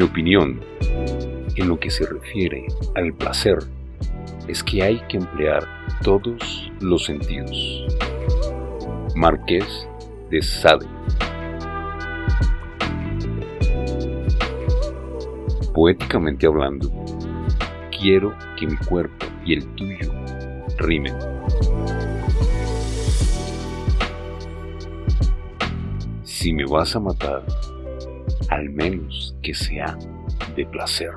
Mi opinión en lo que se refiere al placer es que hay que emplear todos los sentidos. Marqués de Sade. Poéticamente hablando, quiero que mi cuerpo y el tuyo rimen. Si me vas a matar, al menos que sea de placer.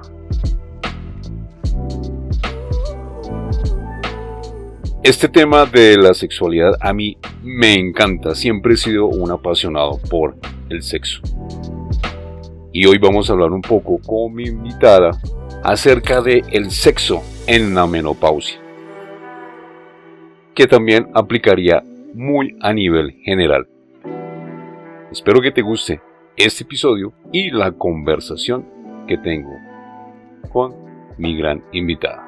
Este tema de la sexualidad a mí me encanta, siempre he sido un apasionado por el sexo. Y hoy vamos a hablar un poco con mi invitada acerca de el sexo en la menopausia, que también aplicaría muy a nivel general. Espero que te guste este episodio y la conversación que tengo con mi gran invitada.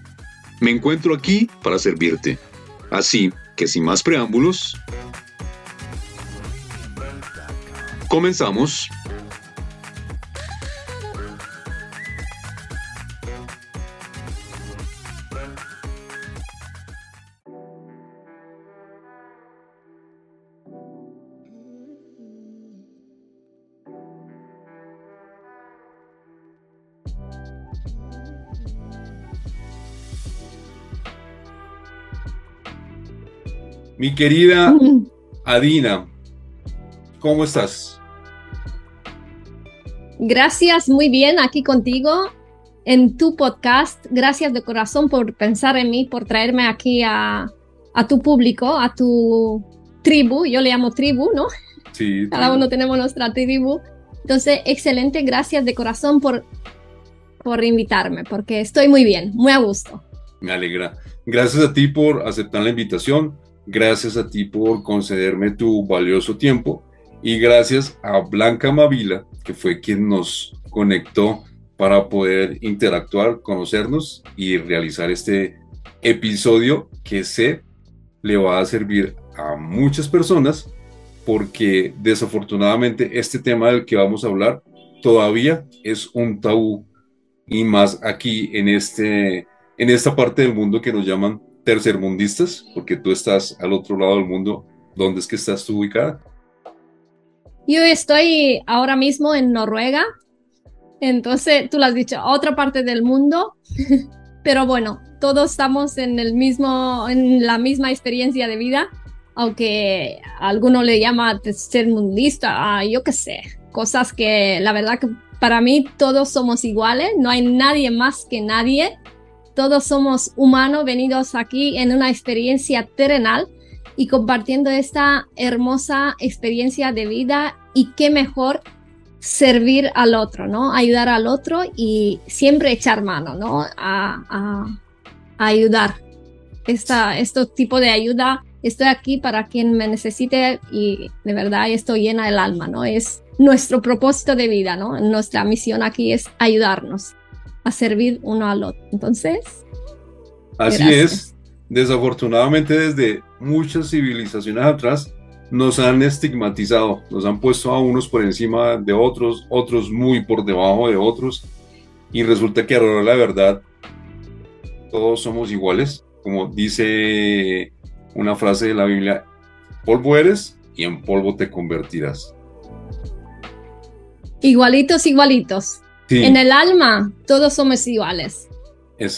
Me encuentro aquí para servirte. Así que sin más preámbulos, comenzamos. Mi querida Adina, ¿cómo estás? Gracias, muy bien, aquí contigo en tu podcast. Gracias de corazón por pensar en mí, por traerme aquí a, tu público, a tu tribu. Yo le llamo tribu, ¿no? Sí. Cada uno tenemos nuestra tribu. Entonces, excelente, gracias de corazón por, por invitarme, porque estoy muy bien, muy a gusto. Me alegra. Gracias a ti por aceptar la invitación. Gracias a ti por concederme tu valioso tiempo y gracias a Blanca Mavila, que fue quien nos conectó para poder interactuar, conocernos y realizar este episodio que sé le va a servir a muchas personas porque desafortunadamente este tema del que vamos a hablar todavía es un tabú y más aquí en este en esta parte del mundo que nos llaman tercermundistas, porque tú estás al otro lado del mundo. ¿Dónde es que estás tú ubicada? Yo estoy ahora mismo en Noruega. Entonces, tú lo has dicho, otra parte del mundo. Pero bueno, todos estamos en el mismo, en la misma experiencia de vida, aunque alguno le llama tercermundista, ah, yo qué sé, cosas que la verdad que para mí todos somos iguales, no hay nadie más que nadie todos somos humanos venidos aquí en una experiencia terrenal y compartiendo esta hermosa experiencia de vida y qué mejor servir al otro, ¿no? Ayudar al otro y siempre echar mano, ¿no? A, ayudar. Esta, este tipo de ayuda, estoy aquí para quien me necesite y de verdad estoy llena del alma, ¿no? Es nuestro propósito de vida, ¿no? Nuestra misión aquí es ayudarnos a servir uno al otro. Entonces. Así es. Desafortunadamente desde muchas civilizaciones atrás nos han estigmatizado, nos han puesto a unos por encima de otros, otros muy por debajo de otros, y resulta que ahora la verdad todos somos iguales, como dice una frase de la Biblia, polvo eres y en polvo te convertirás. Igualitos, igualitos. En el alma, todos somos iguales.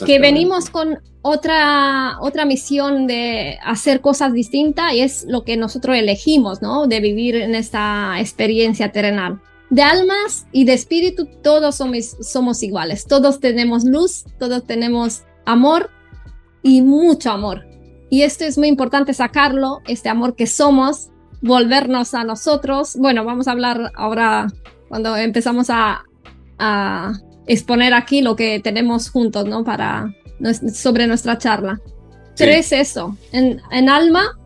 que venimos con otra, otra misión de hacer cosas distintas y es lo que nosotros elegimos, ¿no? De vivir en esta experiencia terrenal. De almas y de espíritu todos somos, somos iguales, todos tenemos luz, todos tenemos amor y mucho amor. Y esto es muy importante sacarlo, este amor que somos, volvernos a nosotros. Bueno, vamos a hablar ahora cuando empezamos a, a exponer aquí lo que tenemos juntos, ¿no? Para sobre nuestra charla. Pero es eso, en, en, alma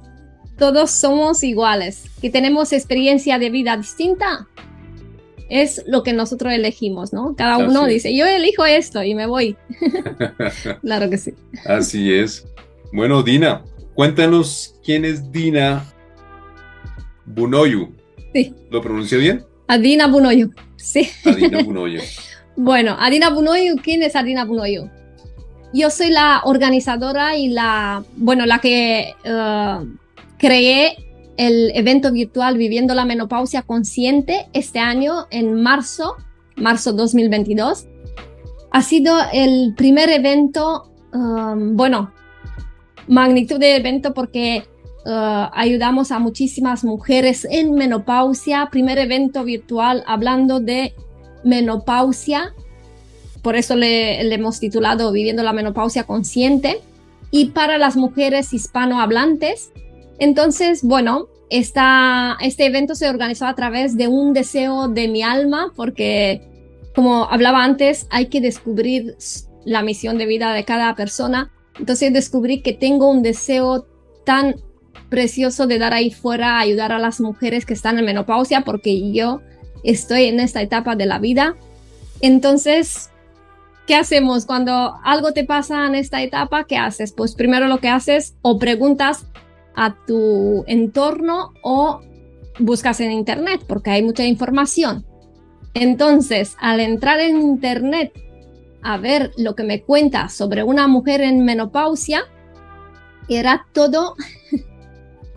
todos somos iguales, que tenemos experiencia de vida distinta. Es lo que nosotros elegimos, ¿no? Cada uno dice, yo elijo esto y me voy. claro que sí. Así es. Bueno, Dina, cuéntanos quién es Dina Bunoyu. Sí. ¿Lo pronunció bien? Adina Bunoyu. Sí. Adina Bunoyu. bueno, Adina Bunoyu, ¿quién es Adina Bunoyu? Yo soy la organizadora y la, bueno, la que uh, creé el evento virtual Viviendo la Menopausia Consciente este año en marzo, marzo 2022. Ha sido el primer evento, um, bueno, magnitud de evento porque uh, ayudamos a muchísimas mujeres en menopausia, primer evento virtual hablando de menopausia por eso le, hemos titulado Viviendo la menopausia consciente. Y para las mujeres hispanohablantes, entonces, bueno, esta, este evento se organizó a través de un deseo de mi alma, porque como hablaba antes, hay que descubrir la misión de vida de cada persona. Entonces descubrí que tengo un deseo tan precioso de dar ahí fuera, ayudar a las mujeres que están en menopausia, porque yo estoy en esta etapa de la vida. Entonces, ¿qué hacemos cuando algo te pasa en esta etapa? ¿Qué haces? Pues primero lo que haces o preguntas a tu entorno o buscas en internet porque hay mucha información. Entonces, al entrar en internet a ver lo que me cuenta sobre una mujer en menopausia, era todo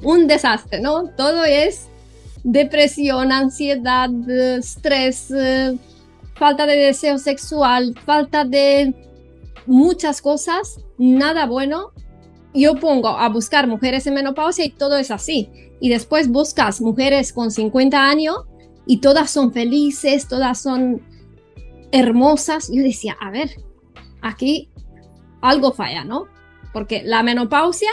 un desastre, ¿no? Todo es depresión, ansiedad, estrés, falta de deseo sexual, falta de muchas cosas, nada bueno. Yo pongo a buscar mujeres en menopausia y todo es así. Y después buscas mujeres con 50 años y todas son felices, todas son hermosas. Yo decía, a ver, aquí algo falla, ¿no? Porque la menopausia,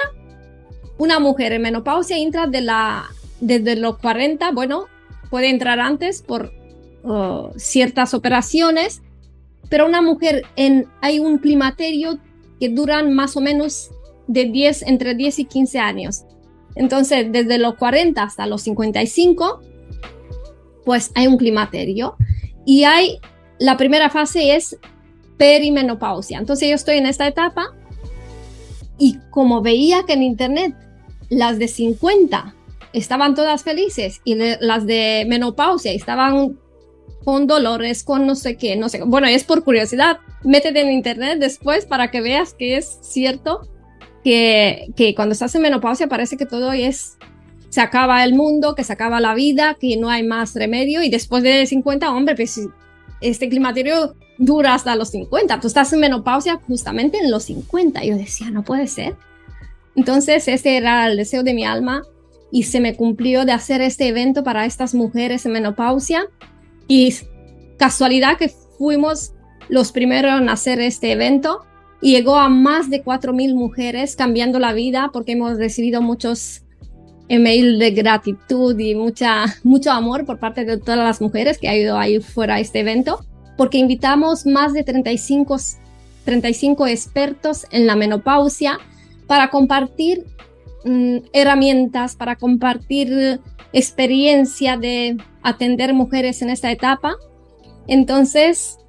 una mujer en menopausia entra de desde los 40, bueno, puede entrar antes por ciertas operaciones, pero una mujer en, hay un climaterio que duran más o menos de 10, entre 10 y 15 años. Entonces, desde los 40 hasta los 55, pues hay un climaterio. Y hay, la primera fase es perimenopausia. Entonces yo estoy en esta etapa y como veía que en internet las de 50 estaban todas felices y las de menopausia estaban con dolores, con no sé qué, no sé. Bueno, es por curiosidad. Métete en internet después para que veas que es cierto que, que cuando estás en menopausia parece que todo es se acaba el mundo, que se acaba la vida, que no hay más remedio y después de 50, hombre, pues este climaterio dura hasta los 50. Tú estás en menopausia justamente en los 50. Yo decía, no puede ser. Entonces, ese era el deseo de mi alma y se me cumplió de hacer este evento para estas mujeres en menopausia. Y casualidad que fuimos los primeros en hacer este evento. Y llegó a más de 4.000 mujeres cambiando la vida porque hemos recibido muchos emails de gratitud y mucha, mucho amor por parte de todas las mujeres que ha ido ahí fuera a este evento. Porque invitamos más de 35, 35 expertos en la menopausia para compartir mm, herramientas, para compartir experiencia de atender mujeres en esta etapa. Entonces,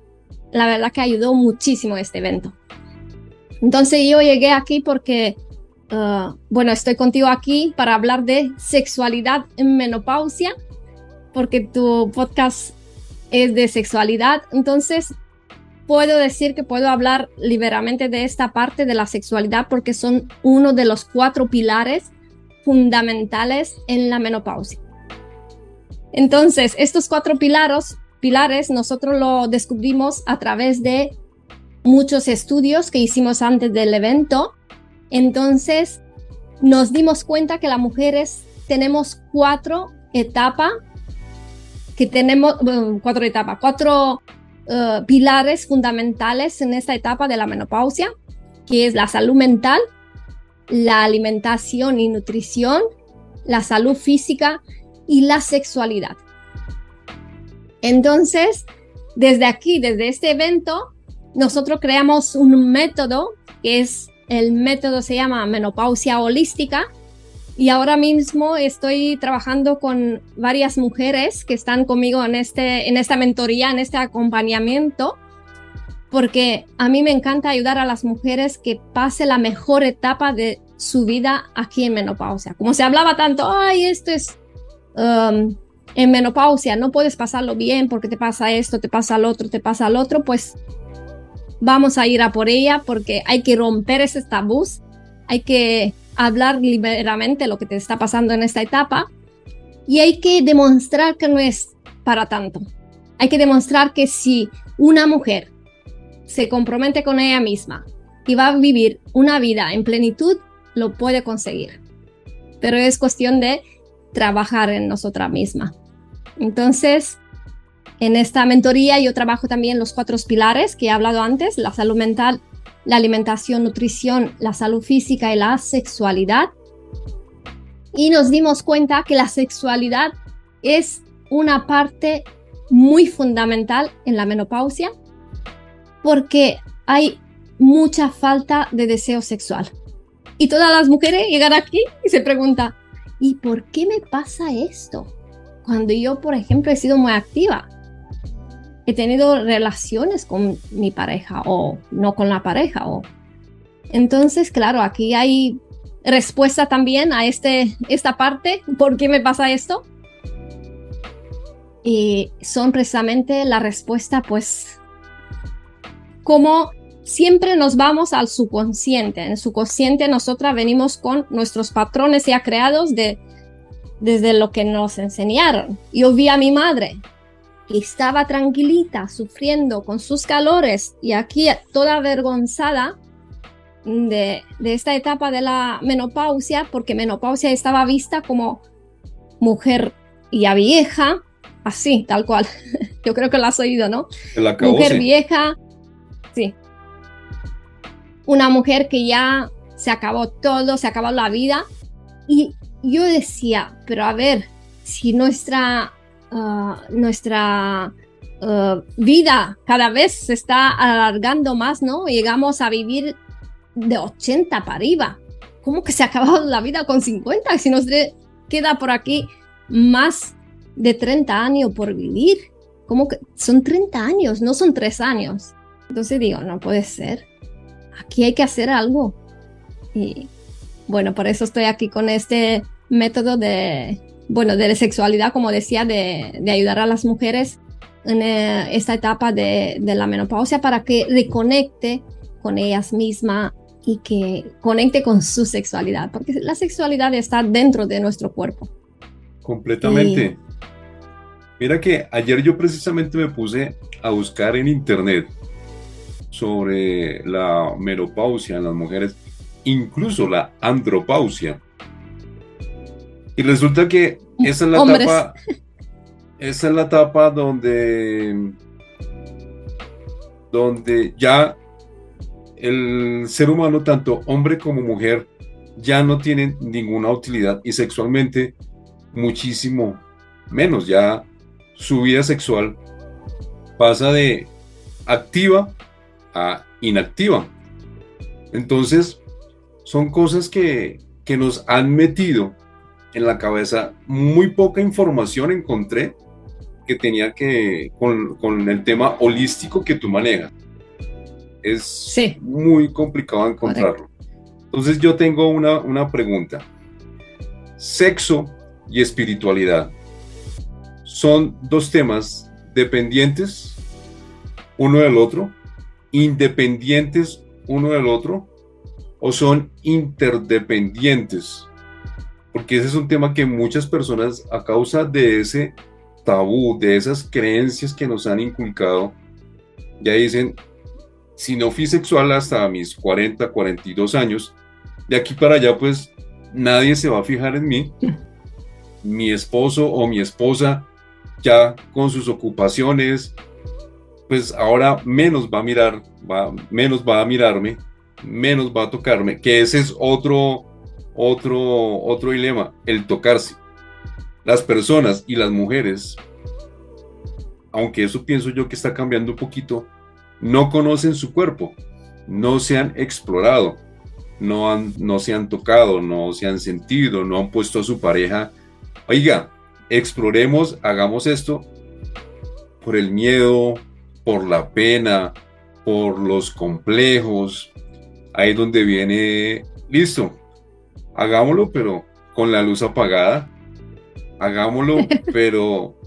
la verdad que ayudó muchísimo este evento. Entonces yo llegué aquí porque, uh, bueno, estoy contigo aquí para hablar de sexualidad en menopausia, porque tu podcast es de sexualidad. Entonces, puedo decir que puedo hablar liberamente de esta parte de la sexualidad porque son uno de los cuatro pilares fundamentales en la menopausia. Entonces, estos cuatro pilares, pilares nosotros lo descubrimos a través de muchos estudios que hicimos antes del evento. Entonces nos dimos cuenta que las mujeres tenemos cuatro etapas, que tenemos cuatro etapas, cuatro eh, pilares fundamentales en esta etapa de la menopausia, que es la salud mental, la alimentación y nutrición, la salud física y la sexualidad. Entonces, desde aquí, desde este evento, nosotros creamos un método que es el método se llama menopausia holística y ahora mismo estoy trabajando con varias mujeres que están conmigo en, este, en esta mentoría, en este acompañamiento, porque a mí me encanta ayudar a las mujeres que pase la mejor etapa de su vida aquí en menopausia. Como se hablaba tanto, ay, esto es um, en menopausia, no puedes pasarlo bien porque te pasa esto, te pasa lo otro, te pasa lo otro, pues vamos a ir a por ella porque hay que romper ese tabú, hay que hablar liberamente lo que te está pasando en esta etapa y hay que demostrar que no es para tanto. Hay que demostrar que si una mujer se compromete con ella misma y va a vivir una vida en plenitud, lo puede conseguir. Pero es cuestión de trabajar en nosotras mismas. Entonces, en esta mentoría yo trabajo también los cuatro pilares que he hablado antes, la salud mental, la alimentación, nutrición, la salud física y la sexualidad. Y nos dimos cuenta que la sexualidad es una parte muy fundamental en la menopausia porque hay mucha falta de deseo sexual. Y todas las mujeres llegan aquí y se preguntan, ¿y por qué me pasa esto? Cuando yo, por ejemplo, he sido muy activa, he tenido relaciones con mi pareja o no con la pareja. O... Entonces, claro, aquí hay respuesta también a este, esta parte, ¿por qué me pasa esto? Y son precisamente la respuesta, pues, como siempre nos vamos al subconsciente. En el subconsciente nosotras venimos con nuestros patrones ya creados de, desde lo que nos enseñaron. Yo vi a mi madre que estaba tranquilita, sufriendo con sus calores y aquí toda avergonzada de, de esta etapa de la menopausia, porque menopausia estaba vista como mujer ya vieja, así, tal cual. Yo creo que lo has oído, ¿no? mujer vieja, sí, una mujer que ya se acabó todo, se acabó la vida. Y yo decía, pero a ver, si nuestra, ah, nuestra ah, vida cada vez se está alargando más, ¿no? Llegamos a vivir de 80 para arriba. ¿Cómo que se ha acabado la vida con 50? Si nos queda por aquí más de 30 años por vivir. ¿Cómo que son 30 años? No son 3 años. Entonces digo, no puede ser aquí hay que hacer algo. Y bueno, por eso estoy aquí con este método de, bueno, de sexualidad, como decía, de, ayudar a las mujeres en eh, esta etapa de, de, la menopausia para que reconecte con ellas mismas y que conecte con su sexualidad, porque la sexualidad está dentro de nuestro cuerpo. Completamente. Mira que ayer yo precisamente me puse a buscar en internet sobre la menopausia en las mujeres, incluso la andropausia. Y resulta que esa es la etapa, esa es la etapa donde, donde ya el ser humano, tanto hombre como mujer, ya no tienen ninguna utilidad y sexualmente muchísimo menos. Ya su vida sexual pasa de activa inactiva. Entonces, son cosas que, que nos han metido en la cabeza. Muy poca información encontré que tenía que con, con el tema holístico que tú manejas. Es muy complicado encontrarlo. Entonces yo tengo una, una pregunta. Sexo y espiritualidad son dos temas dependientes uno del otro independientes uno del otro o son interdependientes? Porque ese es un tema que muchas personas a causa de ese tabú, de esas creencias que nos han inculcado, ya dicen, si no fui sexual hasta mis 40, 42 años, de aquí para allá pues nadie se va a fijar en mí. Mi esposo o mi esposa ya con sus ocupaciones, pues ahora menos va a mirar, va, menos va a mirarme, menos va a tocarme, que ese es otro, otro, otro dilema, el tocarse. Las personas y las mujeres, aunque eso pienso yo que está cambiando un poquito, no conocen su cuerpo, no se han explorado, no, han, no se han tocado, no se han sentido, no han puesto a su pareja, oiga, exploremos, hagamos esto por el miedo, por la pena, por los complejos, ahí donde viene, listo, hagámoslo, pero con la luz apagada, hagámoslo, pero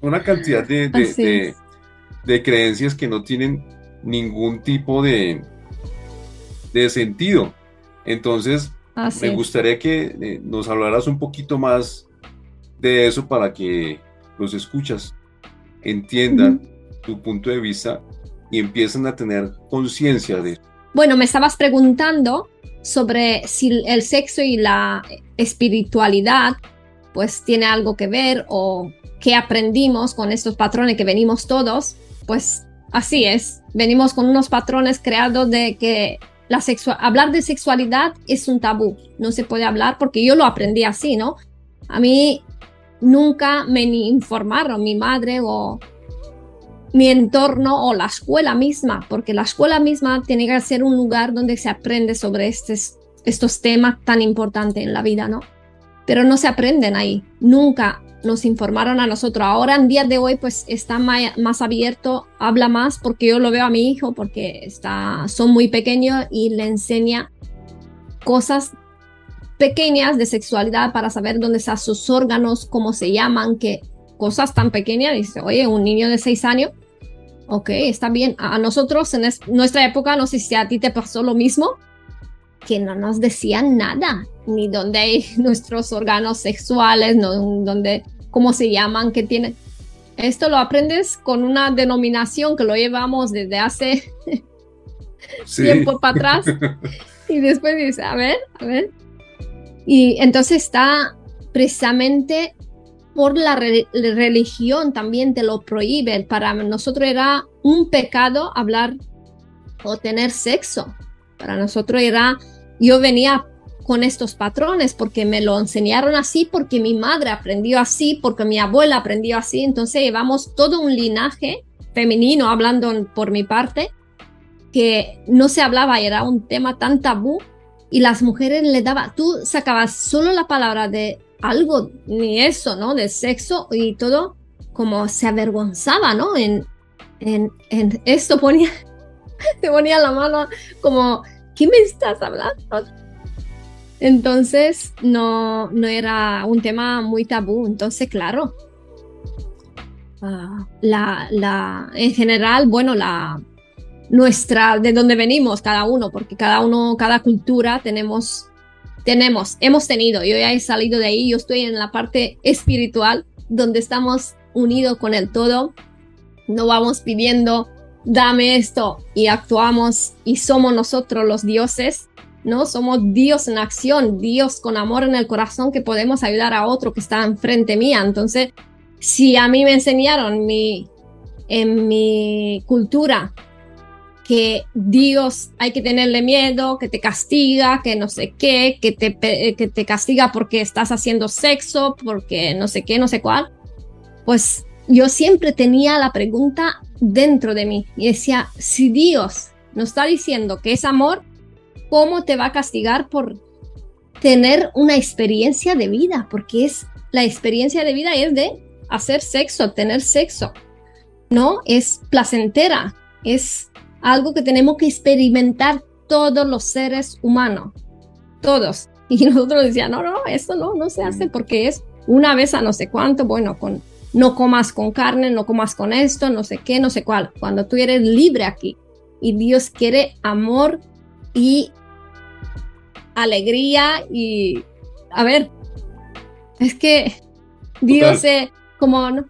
una cantidad de, de creencias que no tienen ningún tipo de, de sentido. Entonces, me gustaría que eh, nos hablaras un poquito más de eso para que los escuchas entiendan tu punto de vista y empiecen a tener conciencia de eso. Bueno, me estabas preguntando sobre si el sexo y la espiritualidad pues tiene algo que ver o qué aprendimos con estos patrones que venimos todos pues así es. Venimos con unos patrones creados de que la hablar de sexualidad es un tabú. No se puede hablar porque yo lo aprendí así, ¿no? A mí nunca me informaron mi madre o mi entorno o la escuela misma, porque la escuela misma tiene que ser un lugar donde se aprende sobre estos, estos temas tan importantes en la vida, ¿no? Pero no se aprenden ahí. Nunca nos informaron a nosotros. Ahora en día de hoy pues está más, abierto, habla más porque yo lo veo a mi hijo porque está, son muy pequeños y le enseña cosas pequeñas de sexualidad para saber dónde están sus órganos, cómo se llaman, que cosas tan pequeñas. Dice, oye, un niño de seis años, ok, está bien. A nosotros en nuestra época, no sé si a ti te pasó lo mismo, que no nos decían nada, ni dónde hay nuestros órganos sexuales, no, dónde cómo se llaman, qué tienen. Esto lo aprendes con una denominación que lo llevamos desde hace tiempo para atrás. y después dices, a ver, a ver. Y entonces está precisamente por la religión también te lo prohíbe. Para nosotros era un pecado hablar o tener sexo. Para nosotros era, yo venía con estos patrones porque me lo enseñaron así, porque mi madre aprendió así, porque mi abuela aprendió así. Entonces llevamos todo un linaje femenino, hablando por mi parte, que no se hablaba era un tema tan tabú y las mujeres le daba, tú sacabas solo la palabra de algo, ni eso, ¿no? De sexo y todo, como se avergonzaba, ¿no? En, en, en esto ponía, te ponía la mano como, ¿qué me estás hablando? Entonces no, no era un tema muy tabú. Entonces, claro, ah, la, la, en general, bueno, la nuestra, de donde venimos cada uno, porque cada uno, cada cultura tenemos, tenemos, hemos tenido, yo ya he salido de ahí, yo estoy en la parte espiritual, donde estamos unidos con el todo, no vamos pidiendo, dame esto y actuamos y somos nosotros los dioses, ¿no? Somos Dios en acción, Dios con amor en el corazón que podemos ayudar a otro que está enfrente mía. Entonces, si a mí me enseñaron mi, en mi cultura que Dios hay que tenerle miedo, que te castiga, que no sé qué, que te, que te castiga porque estás haciendo sexo, porque no sé qué, no sé cuál, pues yo siempre tenía la pregunta dentro de mí y decía, si Dios nos está diciendo que es amor, cómo te va a castigar por tener una experiencia de vida, porque es la experiencia de vida es de hacer sexo, tener sexo. No, es placentera, es algo que tenemos que experimentar todos los seres humanos, todos. Y nosotros decíamos, no, no, esto no, no se hace porque es una vez a no sé cuánto, bueno, con no comas con carne, no comas con esto, no sé qué, no sé cuál. Cuando tú eres libre aquí y Dios quiere amor y alegría y, a ver, es que Dios es como, ¿no?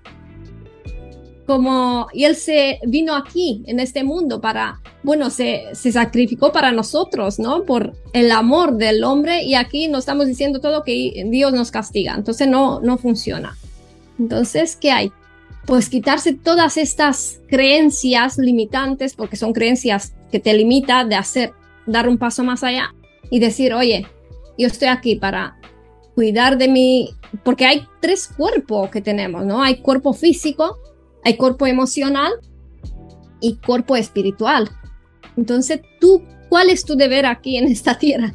Como y él se vino aquí en este mundo para, bueno, se, se sacrificó para nosotros, ¿no? Por el amor del hombre y aquí nos estamos diciendo todo que Dios nos castiga, entonces no, no funciona. Entonces, ¿qué hay? Pues quitarse todas estas creencias limitantes, porque son creencias que te limitan de hacer, dar un paso más allá y decir, oye, yo estoy aquí para cuidar de mí, porque hay tres cuerpos que tenemos, ¿no? Hay cuerpo físico, hay cuerpo emocional y cuerpo espiritual. Entonces, tú, ¿cuál es tu deber aquí en esta tierra?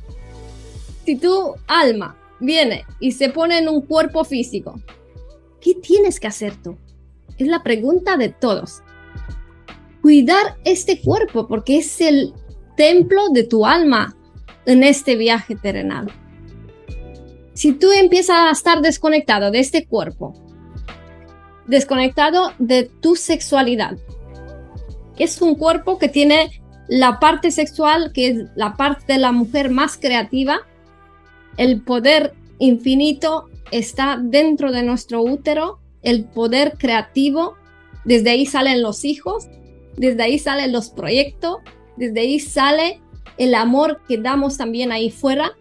Si tu alma viene y se pone en un cuerpo físico, ¿qué tienes que hacer tú? Es la pregunta de todos. Cuidar este cuerpo porque es el templo de tu alma en este viaje terrenal. Si tú empiezas a estar desconectado de este cuerpo, desconectado de tu sexualidad. Es un cuerpo que tiene la parte sexual, que es la parte de la mujer más creativa. El poder infinito está dentro de nuestro útero, el poder creativo. Desde ahí salen los hijos, desde ahí salen los proyectos, desde ahí sale el amor que damos también ahí fuera.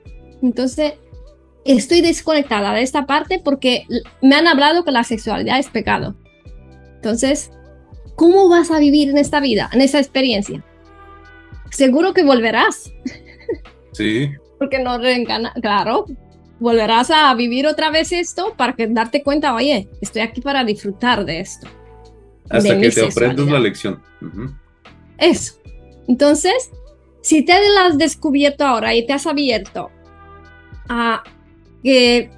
Entonces, estoy desconectada de esta parte porque me han hablado que la sexualidad es pecado. Entonces, ¿cómo vas a vivir en esta vida, en esa experiencia? Seguro que volverás. Sí. porque no reencarna, claro, volverás a vivir otra vez esto para que darte cuenta, oye, estoy aquí para disfrutar de esto. Hasta que te aprendas la lección. Eso. Entonces, si te has descubierto ahora y te has abierto a que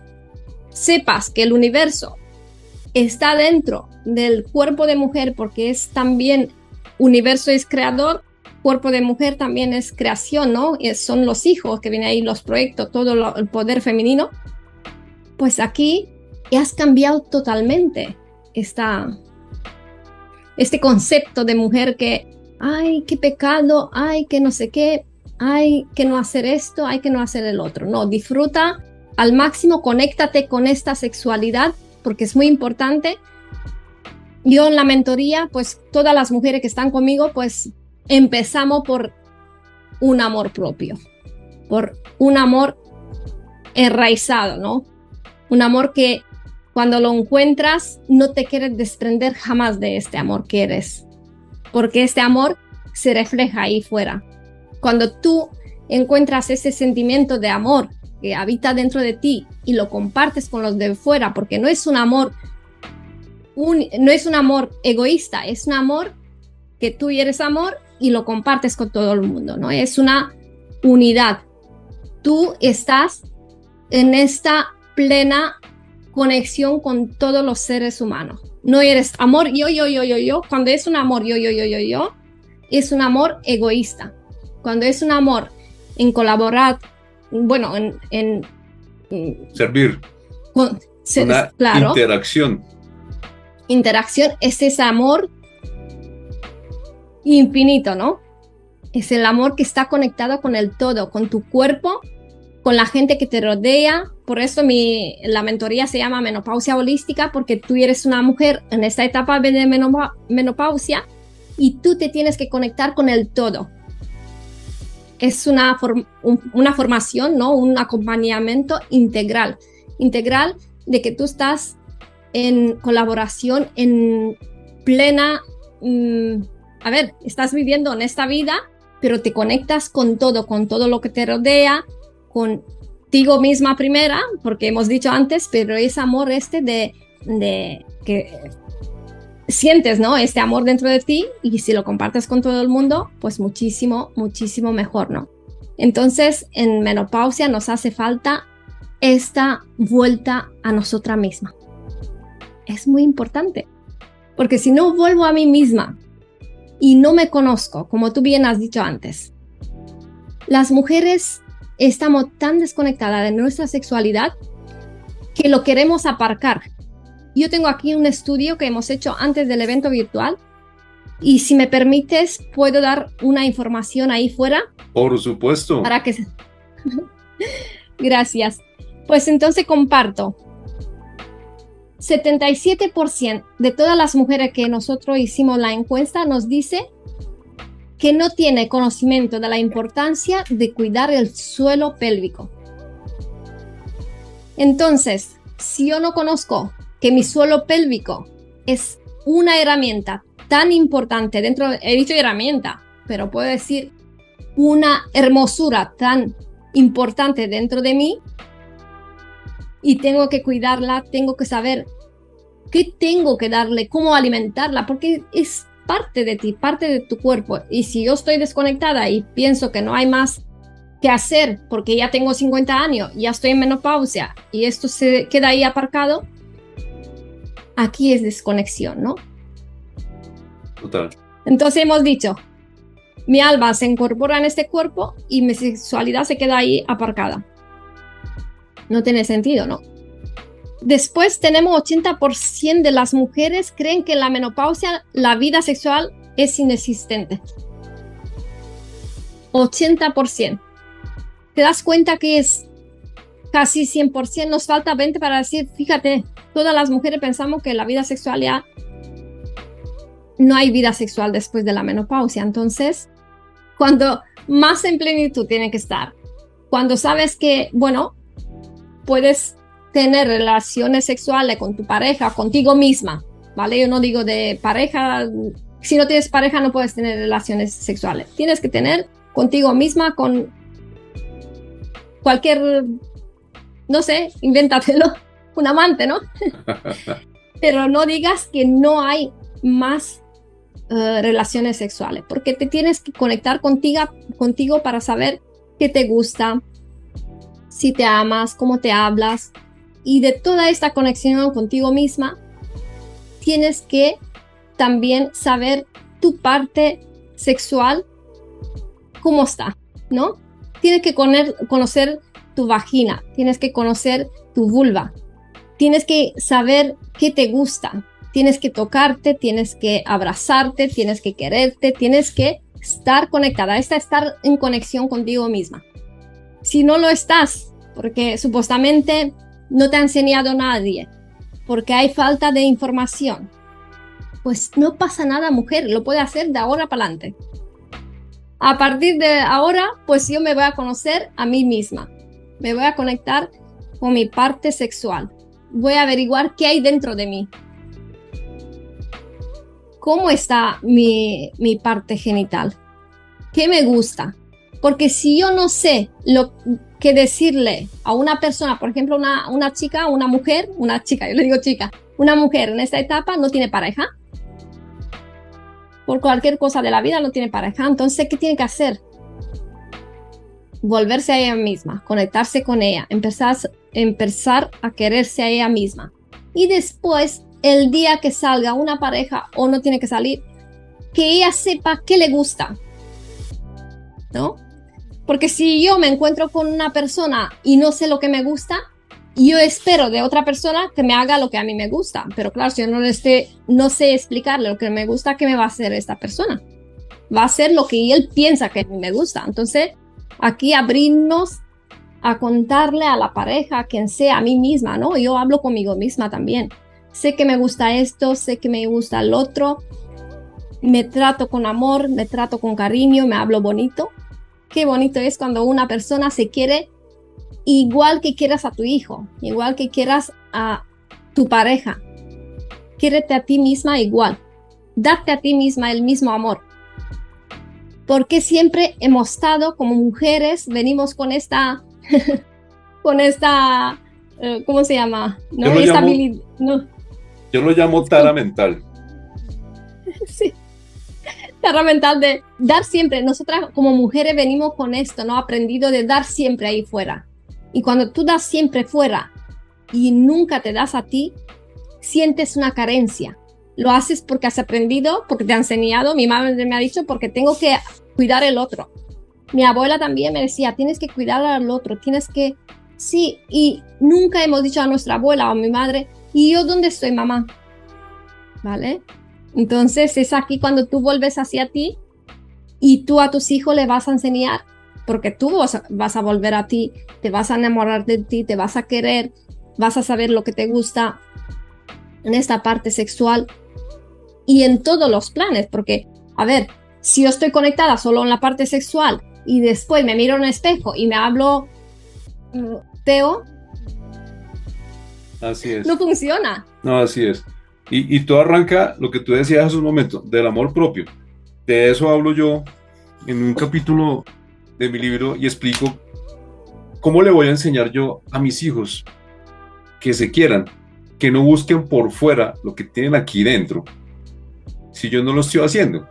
sepas que el universo está dentro del cuerpo de mujer porque es también universo es creador, cuerpo de mujer también es creación, ¿no? son los hijos que vienen ahí, los proyectos, todo el poder femenino. Pues aquí has cambiado totalmente esta, este concepto de mujer que, ay, qué pecado, ay, que no sé qué, ay, que no hacer esto, hay que no hacer el otro. No, disfruta al máximo, conéctate con esta sexualidad porque es muy importante. Yo en la mentoría, pues todas las mujeres que están conmigo, pues empezamos por un amor propio, por un amor enraizado, ¿no? Un amor que cuando lo encuentras no te quieres desprender jamás de este amor que eres, porque este amor se refleja ahí fuera. Cuando tú encuentras ese sentimiento de amor que habita dentro de ti y lo compartes con los de fuera, porque no es un amor, no es un amor egoísta, es un amor que tú eres amor y lo compartes con todo el mundo, ¿no? Es una unidad. Tú estás en esta plena conexión con todos los seres humanos. No eres amor yo, yo, yo, yo, yo. Cuando es un amor yo, yo, yo, yo, yo, es un amor egoísta. Cuando es un amor en colaborar bueno, en... Servir. Una interacción. Interacción es ese amor infinito, ¿no? Es el amor que está conectado con el todo, con tu cuerpo, con la gente que te rodea. Por eso mi, la mentoría se llama menopausia holística, porque tú eres una mujer en esta etapa de menopausia y tú te tienes que conectar con el todo es una, una formación, ¿no? Un acompañamiento integral. Integral de que tú estás en colaboración, en plena... Mm, a ver, estás viviendo en esta vida, pero te conectas con todo, con todo lo que te rodea, contigo misma primera, porque hemos dicho antes, pero es amor este de, de que sientes, ¿no? Este amor dentro de ti y si lo compartes con todo el mundo, pues muchísimo, muchísimo mejor, ¿no? Entonces, en menopausia nos hace falta esta vuelta a nosotras misma. Es muy importante, porque si no vuelvo a mí misma y no me conozco, como tú bien has dicho antes, las mujeres estamos tan desconectadas de nuestra sexualidad que lo queremos aparcar yo tengo aquí un estudio que hemos hecho antes del evento virtual y si me permites, puedo dar una información ahí fuera. Por supuesto. Para que Gracias. Pues entonces comparto. 77% de todas las mujeres que nosotros hicimos la encuesta nos dice que no tiene conocimiento de la importancia de cuidar el suelo pélvico. Entonces, si yo no conozco que mi suelo pélvico es una herramienta tan importante dentro, he dicho herramienta, pero puedo decir una hermosura tan importante dentro de mí y tengo que cuidarla, tengo que saber qué tengo que darle, cómo alimentarla, porque es parte de ti, parte de tu cuerpo. Y si yo estoy desconectada y pienso que no hay más que hacer porque ya tengo 50 años, ya estoy en menopausia y esto se queda ahí aparcado, aquí es desconexión, ¿no? Total. Entonces hemos dicho, mi alma se incorpora en este cuerpo y mi sexualidad se queda ahí aparcada. No tiene sentido, ¿no? Después tenemos 80% de las mujeres creen que en la menopausia la vida sexual es inexistente. 80%. Te das cuenta que es casi 100%, nos falta 20 para decir, fíjate, todas las mujeres pensamos que la vida sexual ya no hay vida sexual después de la menopausia. Entonces, cuando más en plenitud tiene que estar, cuando sabes que, bueno, puedes tener relaciones sexuales con tu pareja, contigo misma, ¿vale? Yo no digo de pareja, si no tienes pareja no puedes tener relaciones sexuales. Tienes que tener contigo misma, con cualquier, no sé, invéntatelo, un amante, ¿no? Pero no digas que no hay más eh, relaciones sexuales, porque te tienes que conectar contigo, contigo para saber qué te gusta, si te amas, cómo te hablas, y de toda esta conexión contigo misma, tienes que también saber tu parte sexual, cómo está, ¿no? Tienes que conocer tu vagina, tienes que conocer tu vulva, tienes que saber qué te gusta, tienes que tocarte, tienes que abrazarte, tienes que quererte, tienes que estar conectada, esta estar en conexión contigo misma. Si no lo estás, porque supuestamente no te ha enseñado nadie, porque hay falta de información, pues no pasa nada, mujer, lo puede hacer de ahora para adelante. A partir de ahora, pues yo me voy a conocer a mí misma, me voy a conectar con mi parte sexual, voy a averiguar qué hay dentro de mí. ¿Cómo está mi, mi parte genital? ¿Qué me gusta? Porque si yo no sé lo que decirle a una persona, por ejemplo, una, una chica, una mujer, una chica, yo le digo chica, una mujer en esta etapa no tiene pareja, por cualquier cosa de la vida no tiene pareja, entonces, ¿qué tiene que hacer? Volverse a ella misma, conectarse con ella, empezar, a quererse a ella misma. Y después, el día que salga una pareja o no tiene que salir, que ella sepa qué le gusta. ¿No? Porque si yo me encuentro con una persona y no sé lo que me gusta, yo espero de otra persona que me haga lo que a mí me gusta. Pero claro, si yo no, esté, no sé explicarle lo que me gusta, ¿qué me va a hacer esta persona? Va a hacer lo que él piensa que me gusta. Entonces, aquí abrirnos a contarle a la pareja, quien sea, a mí misma, ¿no? Yo hablo conmigo misma también. Sé que me gusta esto, sé que me gusta el otro. Me trato con amor, me trato con cariño, me hablo bonito qué bonito es cuando una persona se quiere igual que quieras a tu hijo, igual que quieras a tu pareja. Quiérete a ti misma igual. Date a ti misma el mismo amor. Porque siempre hemos estado como mujeres, venimos con esta, con esta, eh, ¿cómo se llama? ¿No? Yo, lo llamo, no. yo lo llamo tara mental. sí mental de dar siempre. Nosotras como mujeres venimos con esto, ¿no? Aprendido de dar siempre ahí fuera. Y cuando tú das siempre fuera y nunca te das a ti, sientes una carencia. Lo haces porque has aprendido, porque te ha enseñado. Mi madre me ha dicho porque tengo que cuidar el otro. Mi abuela también me decía, tienes que cuidar al otro, tienes que... Sí, y nunca hemos dicho a nuestra abuela o a mi madre, ¿y yo dónde estoy, mamá? ¿Vale? Entonces es aquí cuando tú vuelves hacia ti y tú a tus hijos le vas a enseñar, porque tú vas a, volver a ti, te vas a enamorar de ti, te vas a querer, vas a saber lo que te gusta. en esta parte sexual y en todos los planes, porque, a ver, si yo estoy conectada solo en la parte sexual y después me miro en un espejo y me hablo mm, Teo, así es. no funciona. No, así es. Y, y todo arranca, lo que tú decías hace un momento, del amor propio. De eso hablo yo en un capítulo de mi libro y explico cómo le voy a enseñar yo a mis hijos que se quieran, que no busquen por fuera lo que tienen aquí dentro, si yo no lo estoy haciendo.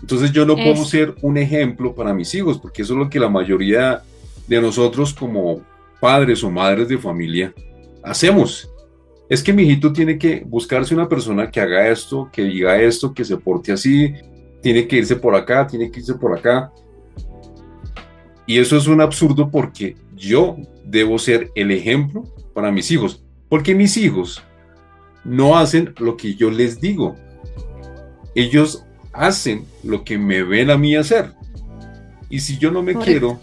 Entonces yo no puedo ser un ejemplo para mis hijos, porque eso es lo que la mayoría de nosotros como padres o madres de familia hacemos. Es que mi hijito tiene que buscarse una persona que haga esto, que diga esto, que se porte así, tiene que irse por acá, tiene que irse por acá. Y eso es un absurdo porque yo debo ser el ejemplo para mis hijos, porque mis hijos no hacen lo que yo les digo. Ellos hacen lo que me ven a mí hacer. Y si yo no me quiero,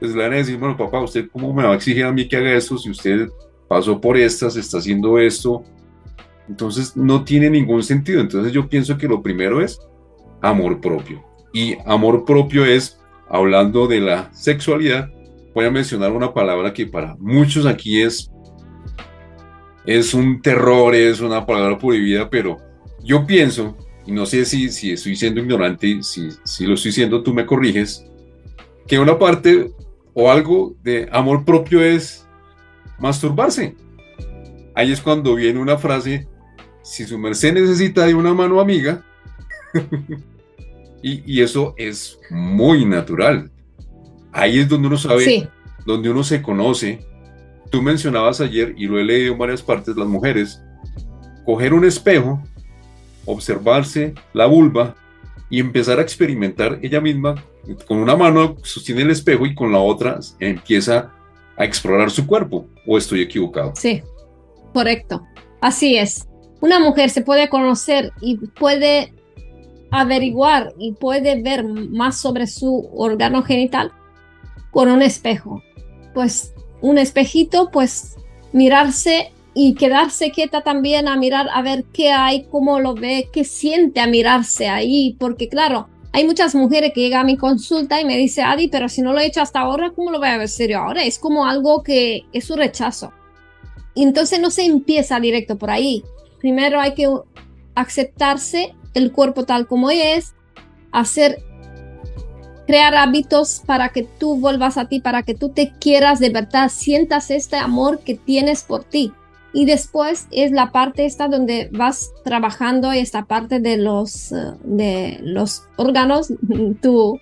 pues le van a decir, bueno, papá, ¿usted cómo me va a exigir a mí que haga esto si usted pasó por estas, está haciendo esto? Entonces no tiene ningún sentido. Entonces yo pienso que lo primero es amor propio. Y amor propio es, hablando de la sexualidad, voy a mencionar una palabra que para muchos aquí es, es un terror, es una palabra prohibida, pero yo pienso, y no sé si, si estoy siendo ignorante, si, si lo estoy siendo, tú me corriges, que una parte o algo de amor propio es masturbarse. Ahí es cuando viene una frase, si su merced necesita de una mano amiga, y, eso es muy natural. Ahí es donde uno sabe, donde uno se conoce. Tú mencionabas ayer, y lo he leído en varias partes, las mujeres, coger un espejo, observarse la vulva y empezar a experimentar ella misma. Con una mano sostiene el espejo y con la otra empieza a explorar su cuerpo. ¿O estoy equivocado? Sí, correcto. Así es. Una mujer se puede conocer y puede averiguar y puede ver más sobre su órgano genital con un espejo. Pues un espejito, pues mirarse y quedarse quieta también a mirar a ver qué hay, cómo lo ve, qué siente a mirarse ahí, porque claro, hay muchas mujeres que llegan a mi consulta y me dice, Adi, pero si no lo he hecho hasta ahora, ¿cómo lo voy a ver serio ahora? Es como algo que es un rechazo. Y entonces no se empieza directo por ahí. Primero hay que aceptarse el cuerpo tal como es, hacer, crear hábitos para que tú vuelvas a ti, para que tú te quieras de verdad, sientas este amor que tienes por ti. Y después es la parte esta donde vas trabajando esta parte de los, eh, de los órganos, tu,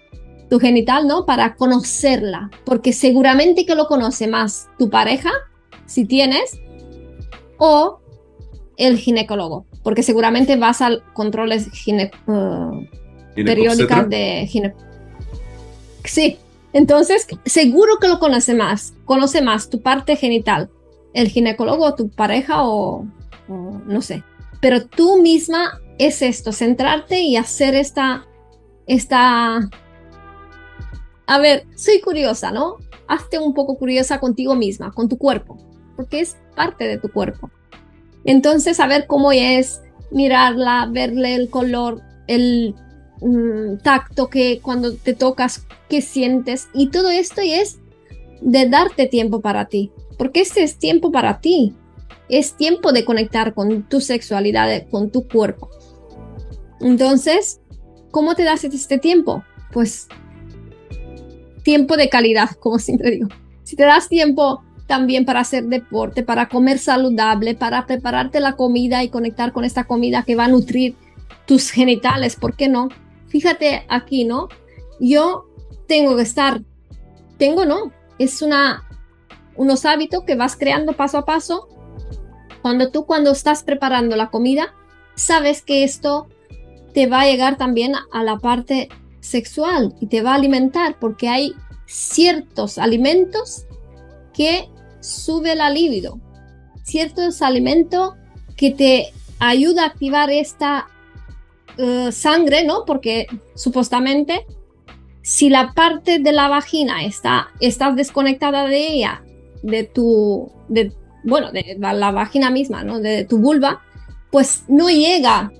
tu genital, ¿no? Para conocerla, porque seguramente que lo conoce más tu pareja, si tienes, o el ginecólogo. Porque seguramente vas al controles gine, uh, periódicos de gine. Sí, entonces seguro que lo conoce más, conoce más tu parte genital, el ginecólogo, tu pareja o, no sé. Pero tú misma es esto, centrarte y hacer esta, esta... A ver, soy curiosa, ¿no? Hazte un poco curiosa contigo misma, con tu cuerpo, porque es parte de tu cuerpo. Entonces, saber cómo es, mirarla, verle el color, el mm, tacto que cuando te tocas, qué sientes. Y todo esto es de darte tiempo para ti, porque este es tiempo para ti. Es tiempo de conectar con tu sexualidad, con tu cuerpo. Entonces, ¿cómo te das este tiempo? Pues tiempo de calidad, como siempre digo. Si te das tiempo también para hacer deporte, para comer saludable, para prepararte la comida y conectar con esta comida que va a nutrir tus genitales, ¿por qué no? Fíjate aquí, ¿no? Yo tengo que estar, tengo no, es una, unos hábitos que vas creando paso a paso. Cuando tú cuando estás preparando la comida, sabes que esto te va a llegar también a la parte sexual y te va a alimentar porque hay ciertos alimentos que sube la libido. Ciertos alimentos que te ayuda a activar esta eh, sangre, ¿no? Porque supuestamente si la parte de la vagina está estás desconectada de ella, de tu, de, bueno, de la, vagina misma, ¿no? De tu vulva, pues no llega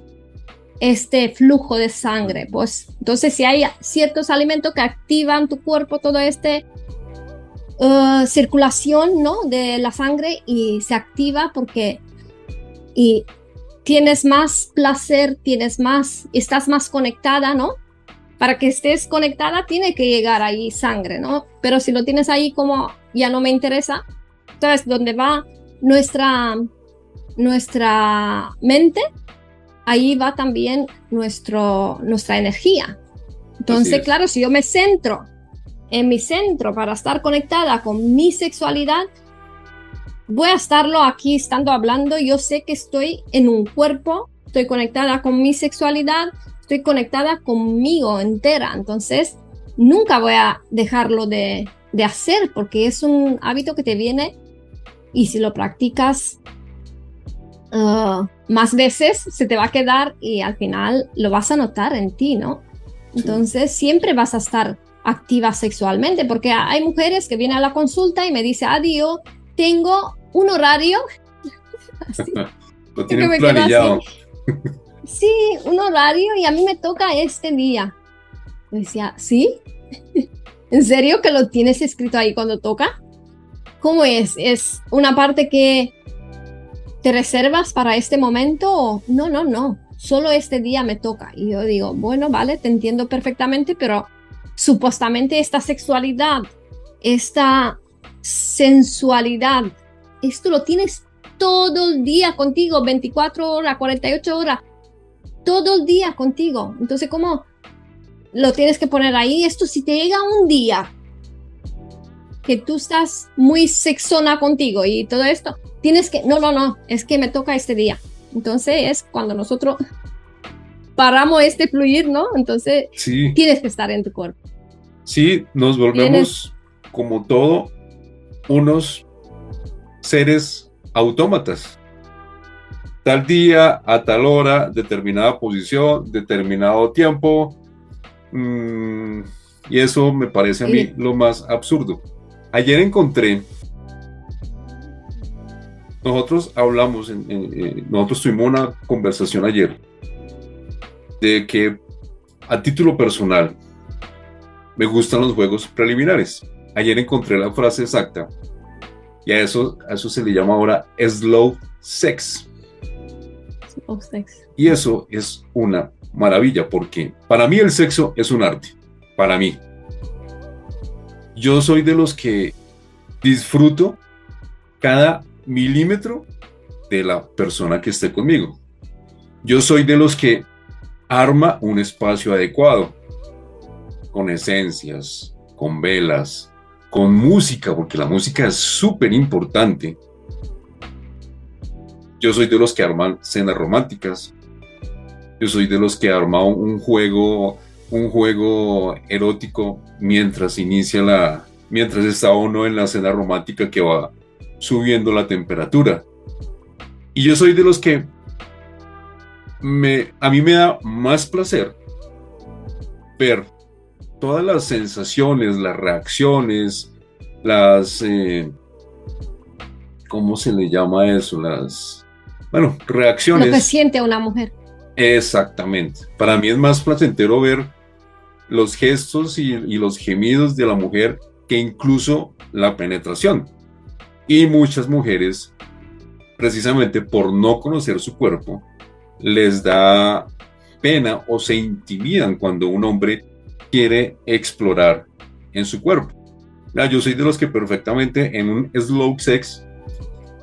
este flujo de sangre. Pues entonces si hay ciertos alimentos que activan tu cuerpo, todo este uh, circulación, ¿no? De la sangre y se activa porque y tienes más placer, tienes más, estás más conectada, ¿no? Para que estés conectada tiene que llegar ahí sangre, ¿no? Pero si lo tienes ahí como ya no me interesa, entonces donde va nuestra nuestra mente, ahí va también nuestro, nuestra energía. Entonces, claro, si yo me centro en mi centro para estar conectada con mi sexualidad, voy a estarlo aquí estando hablando. Yo sé que estoy en un cuerpo, estoy conectada con mi sexualidad, estoy conectada conmigo entera. Entonces, nunca voy a dejarlo de, de hacer porque es un hábito que te viene y si lo practicas uh, más veces, se te va a quedar y al final lo vas a notar en ti, ¿no? Entonces, siempre vas a estar activa sexualmente, porque hay mujeres que vienen a la consulta y me dicen, adiós, tengo un horario. Lo tienen planillado. Sí, un horario y a mí me toca este día. Decía, ¿sí? ¿En serio que lo tienes escrito ahí cuando toca? ¿Cómo es? ¿Es una parte que te reservas para este momento? No, no, no. Solo este día me toca. Y yo digo, bueno, vale, te entiendo perfectamente, pero supuestamente esta sexualidad, esta sensualidad, esto lo tienes todo el día contigo, 24 horas, 48 horas, todo el día contigo. Entonces, ¿cómo lo tienes que poner ahí? Esto si te llega un día que tú estás muy sexona contigo y todo esto, tienes que, no, no, no, es que me toca este día. Entonces es cuando nosotros paramos este fluir, ¿no? Entonces tienes que estar en tu cuerpo. Sí, nos volvemos como todo unos seres autómatas. Tal día, a tal hora, determinada posición, determinado tiempo. Mm, y eso me parece a mí lo más absurdo. Ayer encontré, nosotros hablamos, en, nosotros tuvimos una conversación ayer de que a título personal me gustan los juegos preliminares. Ayer encontré la frase exacta y a eso, a eso se le llama ahora slow sex. Y eso es una maravilla porque para mí el sexo es un arte, para mí yo soy de los que disfruto cada milímetro de la persona que esté conmigo. Yo soy de los que arma un espacio adecuado, con esencias, con velas, con música, porque la música es súper importante. Yo soy de los que arman cenas románticas. Yo soy de los que arma un juego un juego erótico mientras inicia la, mientras está uno en la cena romántica que va subiendo la temperatura. Y yo soy de los que me, a mí me da más placer ver todas las sensaciones, las reacciones, las, eh, ¿cómo se le llama eso? Las, bueno, reacciones. Lo que siente una mujer. Exactamente. Para mí es más placentero ver los gestos y, los gemidos de la mujer que incluso la penetración. Y muchas mujeres, precisamente por no conocer su cuerpo, les da pena o se intimidan cuando un hombre quiere explorar en su cuerpo. yo soy de los que perfectamente en un slow sex,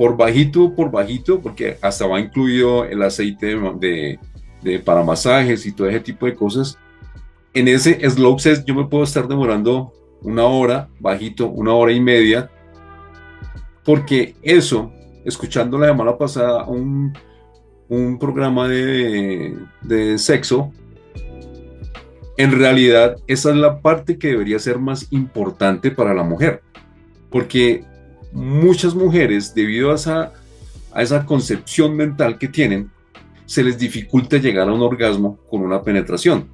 por bajito, por bajito, porque hasta va incluido el aceite de, para masajes y todo ese tipo de cosas, en ese slow sex yo me puedo estar demorando una hora, bajito, una hora y media, porque eso, escuchando la semana pasada un, un programa de, de sexo, en realidad esa es la parte que debería ser más importante para la mujer, porque muchas mujeres, debido a esa, a esa concepción mental que tienen, se les dificulta llegar a un orgasmo con una penetración.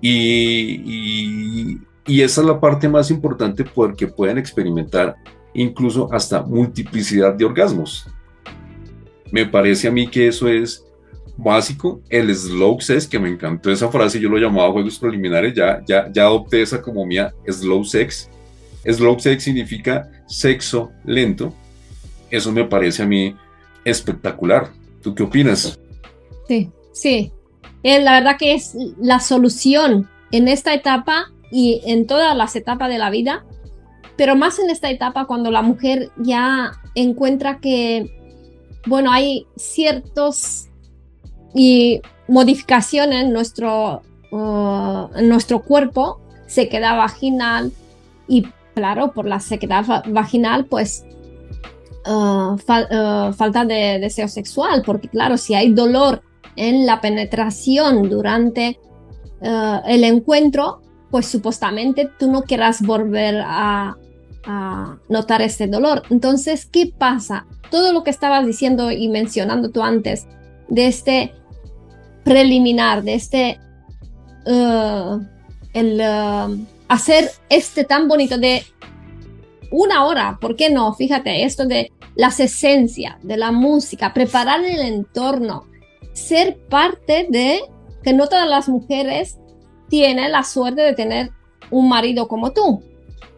Y, esa es la parte más importante porque pueden experimentar incluso hasta multiplicidad de orgasmos. Me parece a mí que eso es básico. El slow sex, que me encantó esa frase, yo lo llamaba juegos preliminares, ya, ya, ya adopté esa como mía, slow sex. Slow sex significa sexo lento. Eso me parece a mí espectacular. ¿Tú qué opinas? Sí, sí. Eh, la verdad que es la solución en esta etapa y en todas las etapas de la vida, pero más en esta etapa cuando la mujer ya encuentra que, bueno, hay ciertos y modificaciones en nuestro, uh, en nuestro cuerpo, sequedad vaginal y claro, por la sequedad vaginal, pues uh, falta de deseo sexual, porque claro, si hay dolor en la penetración durante el encuentro, pues supuestamente tú no quieras volver a, notar este dolor. Entonces, ¿qué pasa? Todo lo que estabas diciendo y mencionando tú antes de este preliminar, de este el hacer este tan bonito de una hora, ¿por qué no? Fíjate, esto de las esencias, de la música, preparar el entorno, ser parte de que no todas las mujeres tiene la suerte de tener un marido como tú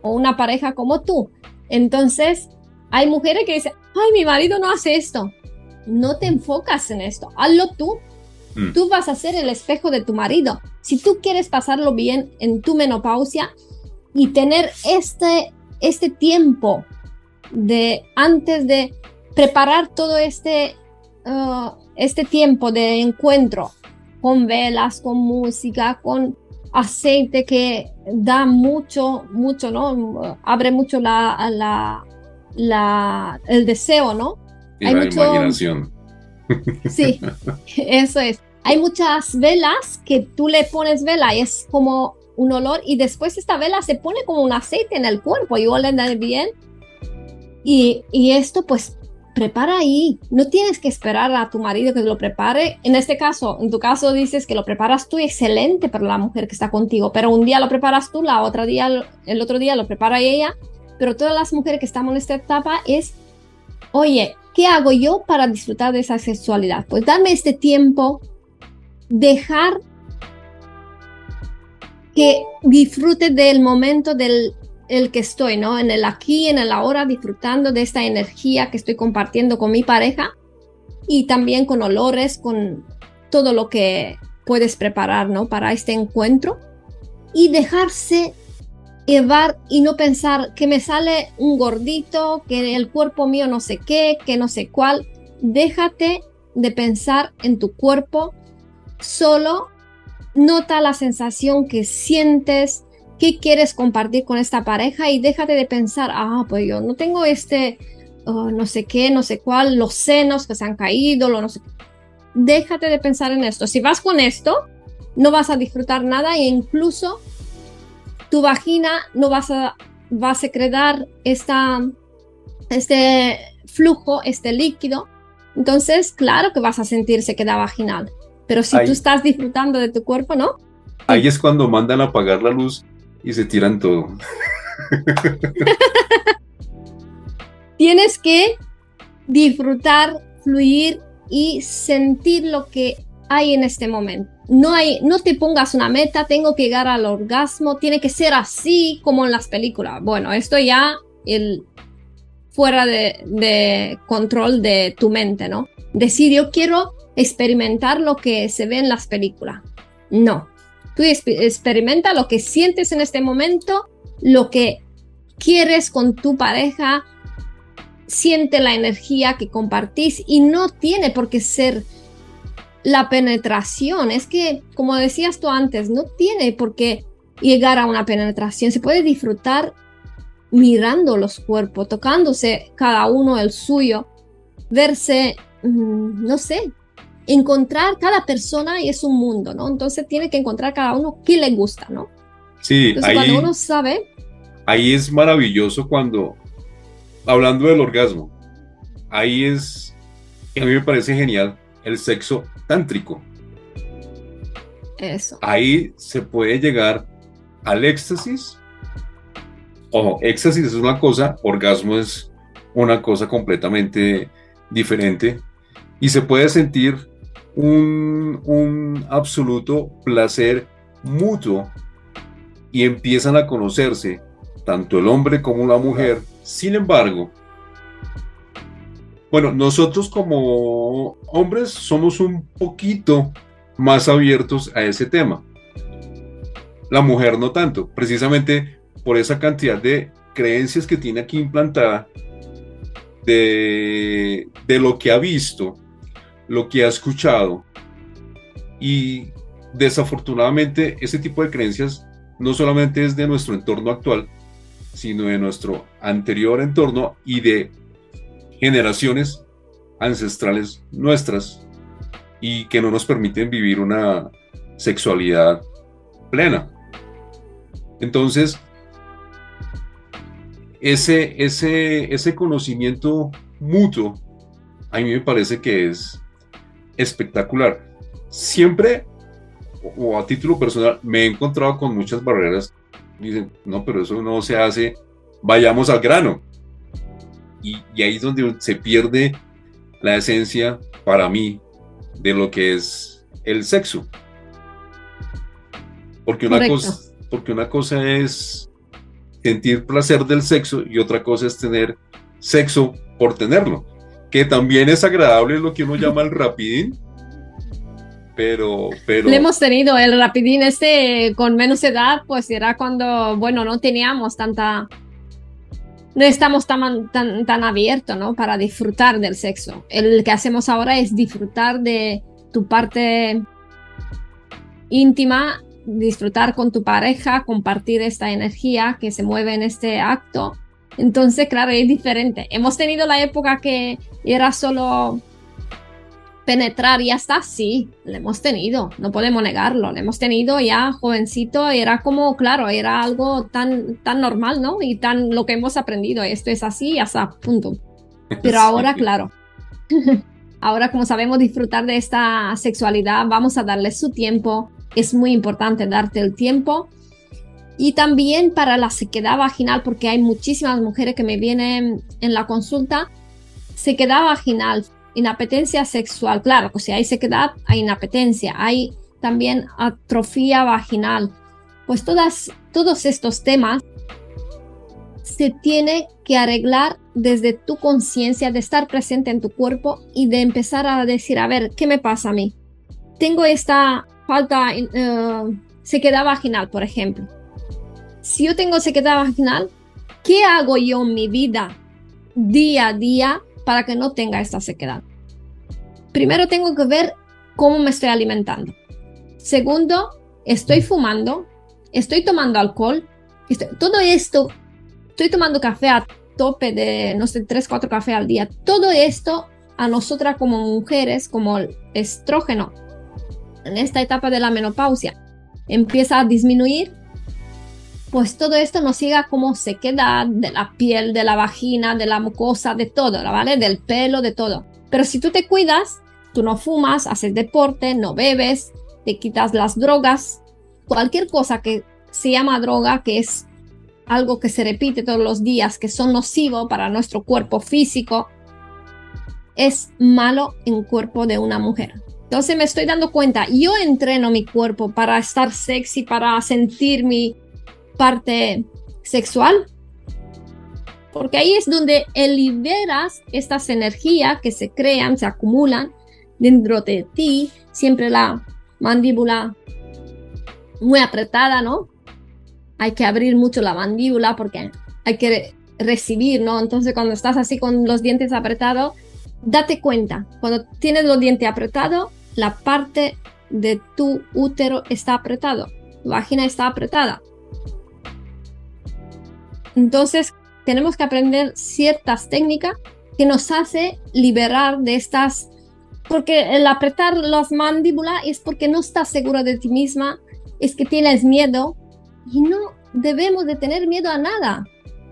o una pareja como tú. Entonces, hay mujeres que dicen, ay, mi marido no hace esto. No te enfocas en esto, hazlo tú. Mm. Tú vas a ser el espejo de tu marido. Si tú quieres pasarlo bien en tu menopausia y tener este, este tiempo de antes de preparar todo este, uh, este tiempo de encuentro con velas, con música, con aceite que da mucho, mucho, ¿no? Abre mucho la, la, la el deseo, ¿no? Y Hay la imaginación. Sí, eso es. Hay muchas velas que tú le pones vela y es como un olor y después esta vela se pone como un aceite en el cuerpo y huele bien. Y, y esto pues prepara ahí. No tienes que esperar a tu marido que lo prepare. En este caso, en tu caso dices que lo preparas tú, excelente para la mujer que está contigo, pero un día lo preparas tú, la otra día, el otro día lo prepara ella. Pero todas las mujeres que estamos en esta etapa es, oye, ¿qué hago yo para disfrutar de esa sexualidad? Pues darme este tiempo, dejar que disfrute del momento del el que estoy, ¿no? En el aquí, en el ahora, disfrutando de esta energía que estoy compartiendo con mi pareja y también con olores, con todo lo que puedes preparar, ¿no? Para este encuentro y dejarse llevar y no pensar que me sale un gordito, que el cuerpo mío no sé qué, que no sé cuál. Déjate de pensar en tu cuerpo, solo nota la sensación que sientes, qué quieres compartir con esta pareja y déjate de pensar, ah, pues yo no tengo este, oh, no sé qué, no sé cuál, los senos que se han caído, lo no sé Déjate de pensar en esto. Si vas con esto, no vas a disfrutar nada e incluso tu vagina no vas a, va a secretar esta, este flujo, este líquido. Entonces, claro que vas a sentir sequedad vaginal. Pero si tú estás disfrutando de tu cuerpo, ¿no? Ahí es cuando mandan a apagar la luz y se tiran todo. Tienes que disfrutar, fluir y sentir lo que hay en este momento. No, hay, no te pongas una meta, tengo que llegar al orgasmo, tiene que ser así como en las películas. Bueno, esto ya el, fuera de, control de tu mente, ¿no? Decir, yo quiero experimentar lo que se ve en las películas. No, Tú experimenta lo que sientes en este momento, lo que quieres con tu pareja, siente la energía que compartís y no tiene por qué ser la penetración. Es que, como decías tú antes, no tiene por qué llegar a una penetración. Se puede disfrutar mirando los cuerpos, tocándose cada uno el suyo, verse, mm, no sé, encontrar cada persona y es un mundo, ¿no? Entonces tiene que encontrar cada uno qué le gusta, ¿no? Sí, Entonces, ahí, cuando uno sabe. Ahí es maravilloso cuando, hablando del orgasmo, ahí es, a mí me parece genial, el sexo tántrico. Eso. Ahí se puede llegar al éxtasis. Ojo, éxtasis es una cosa, orgasmo es una cosa completamente diferente y se puede sentir un, un absoluto placer mutuo y empiezan a conocerse tanto el hombre como la mujer. Sin embargo, bueno, nosotros como hombres somos un poquito más abiertos a ese tema. La mujer no tanto, precisamente por esa cantidad de creencias que tiene aquí implantada, de, de lo que ha visto, lo que ha escuchado. Y desafortunadamente ese tipo de creencias no solamente es de nuestro entorno actual, sino de nuestro anterior entorno y de generaciones ancestrales nuestras y que no nos permiten vivir una sexualidad plena. Entonces, ese, ese, ese conocimiento mutuo a mí me parece que es espectacular. Siempre, o a título personal, me he encontrado con muchas barreras. Dicen, no, pero eso no se hace, vayamos al grano. Y, y ahí es donde se pierde la esencia, para mí, de lo que es el sexo. Porque una, cosa, porque una cosa es sentir placer del sexo y otra cosa es tener sexo por tenerlo. Que también es agradable lo que uno llama el rapidín, pero, pero... Le hemos tenido el rapidín este con menos edad, pues era cuando, bueno, no teníamos tanta... No estamos tan, tan, tan abiertos, ¿no? Para disfrutar del sexo. El que hacemos ahora es disfrutar de tu parte íntima, disfrutar con tu pareja, compartir esta energía que se mueve en este acto. Entonces, claro, es diferente. Hemos tenido la época que era solo penetrar ya está, sí, lo hemos tenido, no podemos negarlo, lo hemos tenido ya jovencito, era como, claro, era algo tan, tan normal, ¿no? Y tan lo que hemos aprendido, esto es así, hasta punto. Pero ahora, claro, ahora como sabemos disfrutar de esta sexualidad, vamos a darle su tiempo, es muy importante darte el tiempo. Y también para la sequedad vaginal, porque hay muchísimas mujeres que me vienen en la consulta, sequedad vaginal, inapetencia sexual, claro, pues si hay sequedad, hay inapetencia, hay también atrofia vaginal. Pues todas, todos estos temas se tiene que arreglar desde tu conciencia de estar presente en tu cuerpo y de empezar a decir, a ver, ¿qué me pasa a mí? Tengo esta falta, uh, sequedad vaginal, por ejemplo. Si yo tengo sequedad vaginal, ¿qué hago yo en mi vida día a día para que no tenga esta sequedad. Primero tengo que ver cómo me estoy alimentando. Segundo, estoy fumando, estoy tomando alcohol, todo esto, estoy tomando café a tope de, no sé, 3, 4 cafés al día. Todo esto a nosotras como mujeres, como el estrógeno, en esta etapa de la menopausia, empieza a disminuir pues todo esto nos siga como sequedad de la piel, de la vagina, de la mucosa, de todo, ¿vale? Del pelo, de todo. Pero si tú te cuidas, tú no fumas, haces deporte, no bebes, te quitas las drogas, cualquier cosa que se llama droga, que es algo que se repite todos los días, que son nocivos para nuestro cuerpo físico, es malo en cuerpo de una mujer. Entonces me estoy dando cuenta, yo entreno mi cuerpo para estar sexy, para sentir mi, parte sexual. Porque ahí es donde liberas estas energías que se crean, se acumulan dentro de ti. Siempre la mandíbula muy apretada, ¿no? Hay que abrir mucho la mandíbula porque hay que recibir, ¿no? Entonces cuando estás así con los dientes apretados, date cuenta, cuando tienes los dientes apretados, la parte de tu útero está apretado, tu vagina está apretada. Entonces, tenemos que aprender ciertas técnicas que nos hace liberar de estas, porque el apretar las mandíbulas es porque no estás seguro de ti misma, es que tienes miedo y no debemos de tener miedo a nada,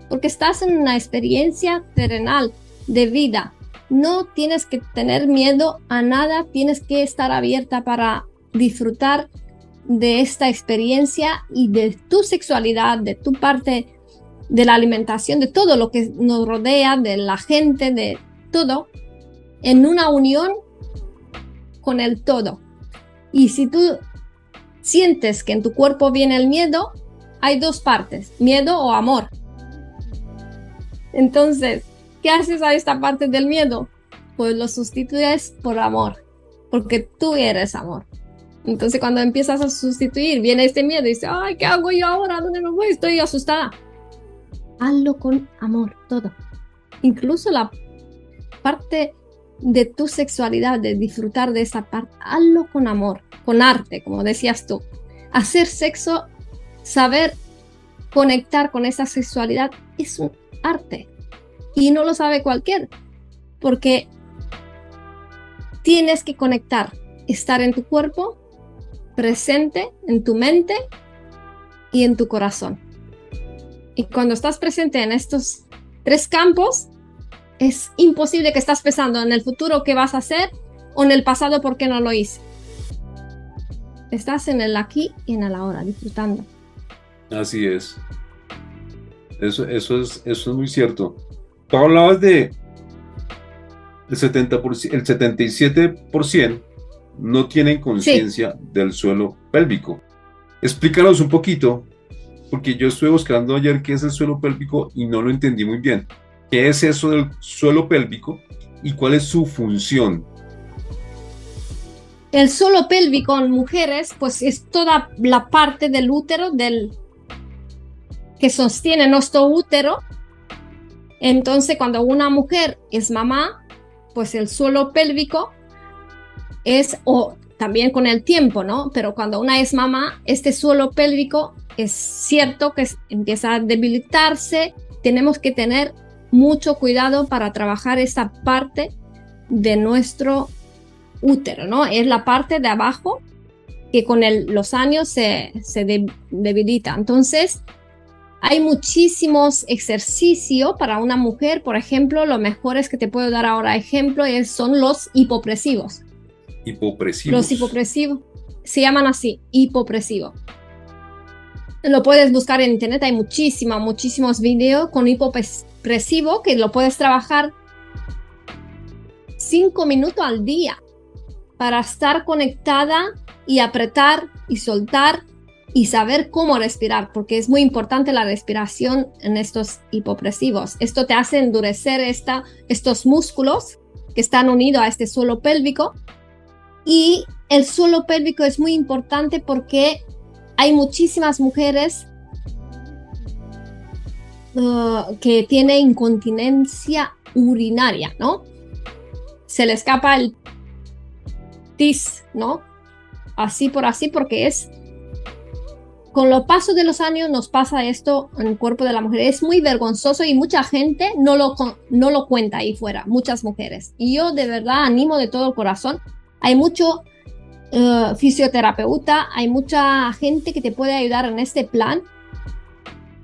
porque estás en una experiencia terrenal de vida. No tienes que tener miedo a nada, tienes que estar abierta para disfrutar de esta experiencia y de tu sexualidad, de tu parte de la alimentación, de todo lo que nos rodea, de la gente, de todo, en una unión con el todo. Y si tú sientes que en tu cuerpo viene el miedo, hay dos partes, miedo o amor. Entonces, ¿qué haces a esta parte del miedo? Pues lo sustituyes por amor, porque tú eres amor. Entonces cuando empiezas a sustituir, viene este miedo y dices, ay, ¿qué hago yo ahora? ¿Dónde me voy? Estoy asustada. Hazlo con amor, todo. Incluso la parte de tu sexualidad, de disfrutar de esa parte, hazlo con amor, con arte, como decías tú. Hacer sexo, saber conectar con esa sexualidad es un arte. Y no lo sabe cualquier, porque tienes que conectar, estar en tu cuerpo, presente en tu mente y en tu corazón. Y cuando estás presente en estos tres campos, es imposible que estás pensando en el futuro qué vas a hacer o en el pasado por qué no lo hice. Estás en el aquí y en el ahora, disfrutando. Así es. Eso, eso, es, eso es muy cierto. Tú hablabas de el, 70%, el 77% no tienen conciencia del suelo pélvico. Explícanos un poquito, porque yo estuve buscando ayer qué es el suelo pélvico y no lo entendí muy bien. ¿Qué es eso del suelo pélvico y cuál es su función? El suelo pélvico en mujeres, pues es toda la parte del útero del que sostiene nuestro útero. Entonces, cuando una mujer es mamá, pues el suelo pélvico es, o también con el tiempo, ¿no? Pero cuando una es mamá, este suelo pélvico es cierto que empieza a debilitarse. Tenemos que tener mucho cuidado para trabajar esta parte de nuestro útero, ¿no? Es la parte de abajo que con los años se, debilita. Entonces, hay muchísimos ejercicios para una mujer, por ejemplo, los mejores que te puedo dar ahora ejemplo es, son los hipopresivos. Hipopresivos. Los hipopresivos se llaman así, hipopresivo. Lo puedes buscar en internet, hay muchísimos, muchísimos videos con hipopresivo que lo puedes trabajar cinco minutos al día para estar conectada y apretar y soltar y saber cómo respirar, porque es muy importante la respiración en estos hipopresivos. Esto te hace endurecer estos músculos que están unidos a este suelo pélvico y el suelo pélvico es muy importante porque hay muchísimas mujeres uh, que tienen incontinencia urinaria, ¿no? Se le escapa el tis, ¿no? Así por así porque es con los pasos de los años nos pasa esto en el cuerpo de la mujer. Es muy vergonzoso y mucha gente no lo, no lo cuenta ahí fuera, muchas mujeres. Y yo de verdad animo de todo el corazón hay mucho uh, fisioterapeuta, hay mucha gente que te puede ayudar en este plan.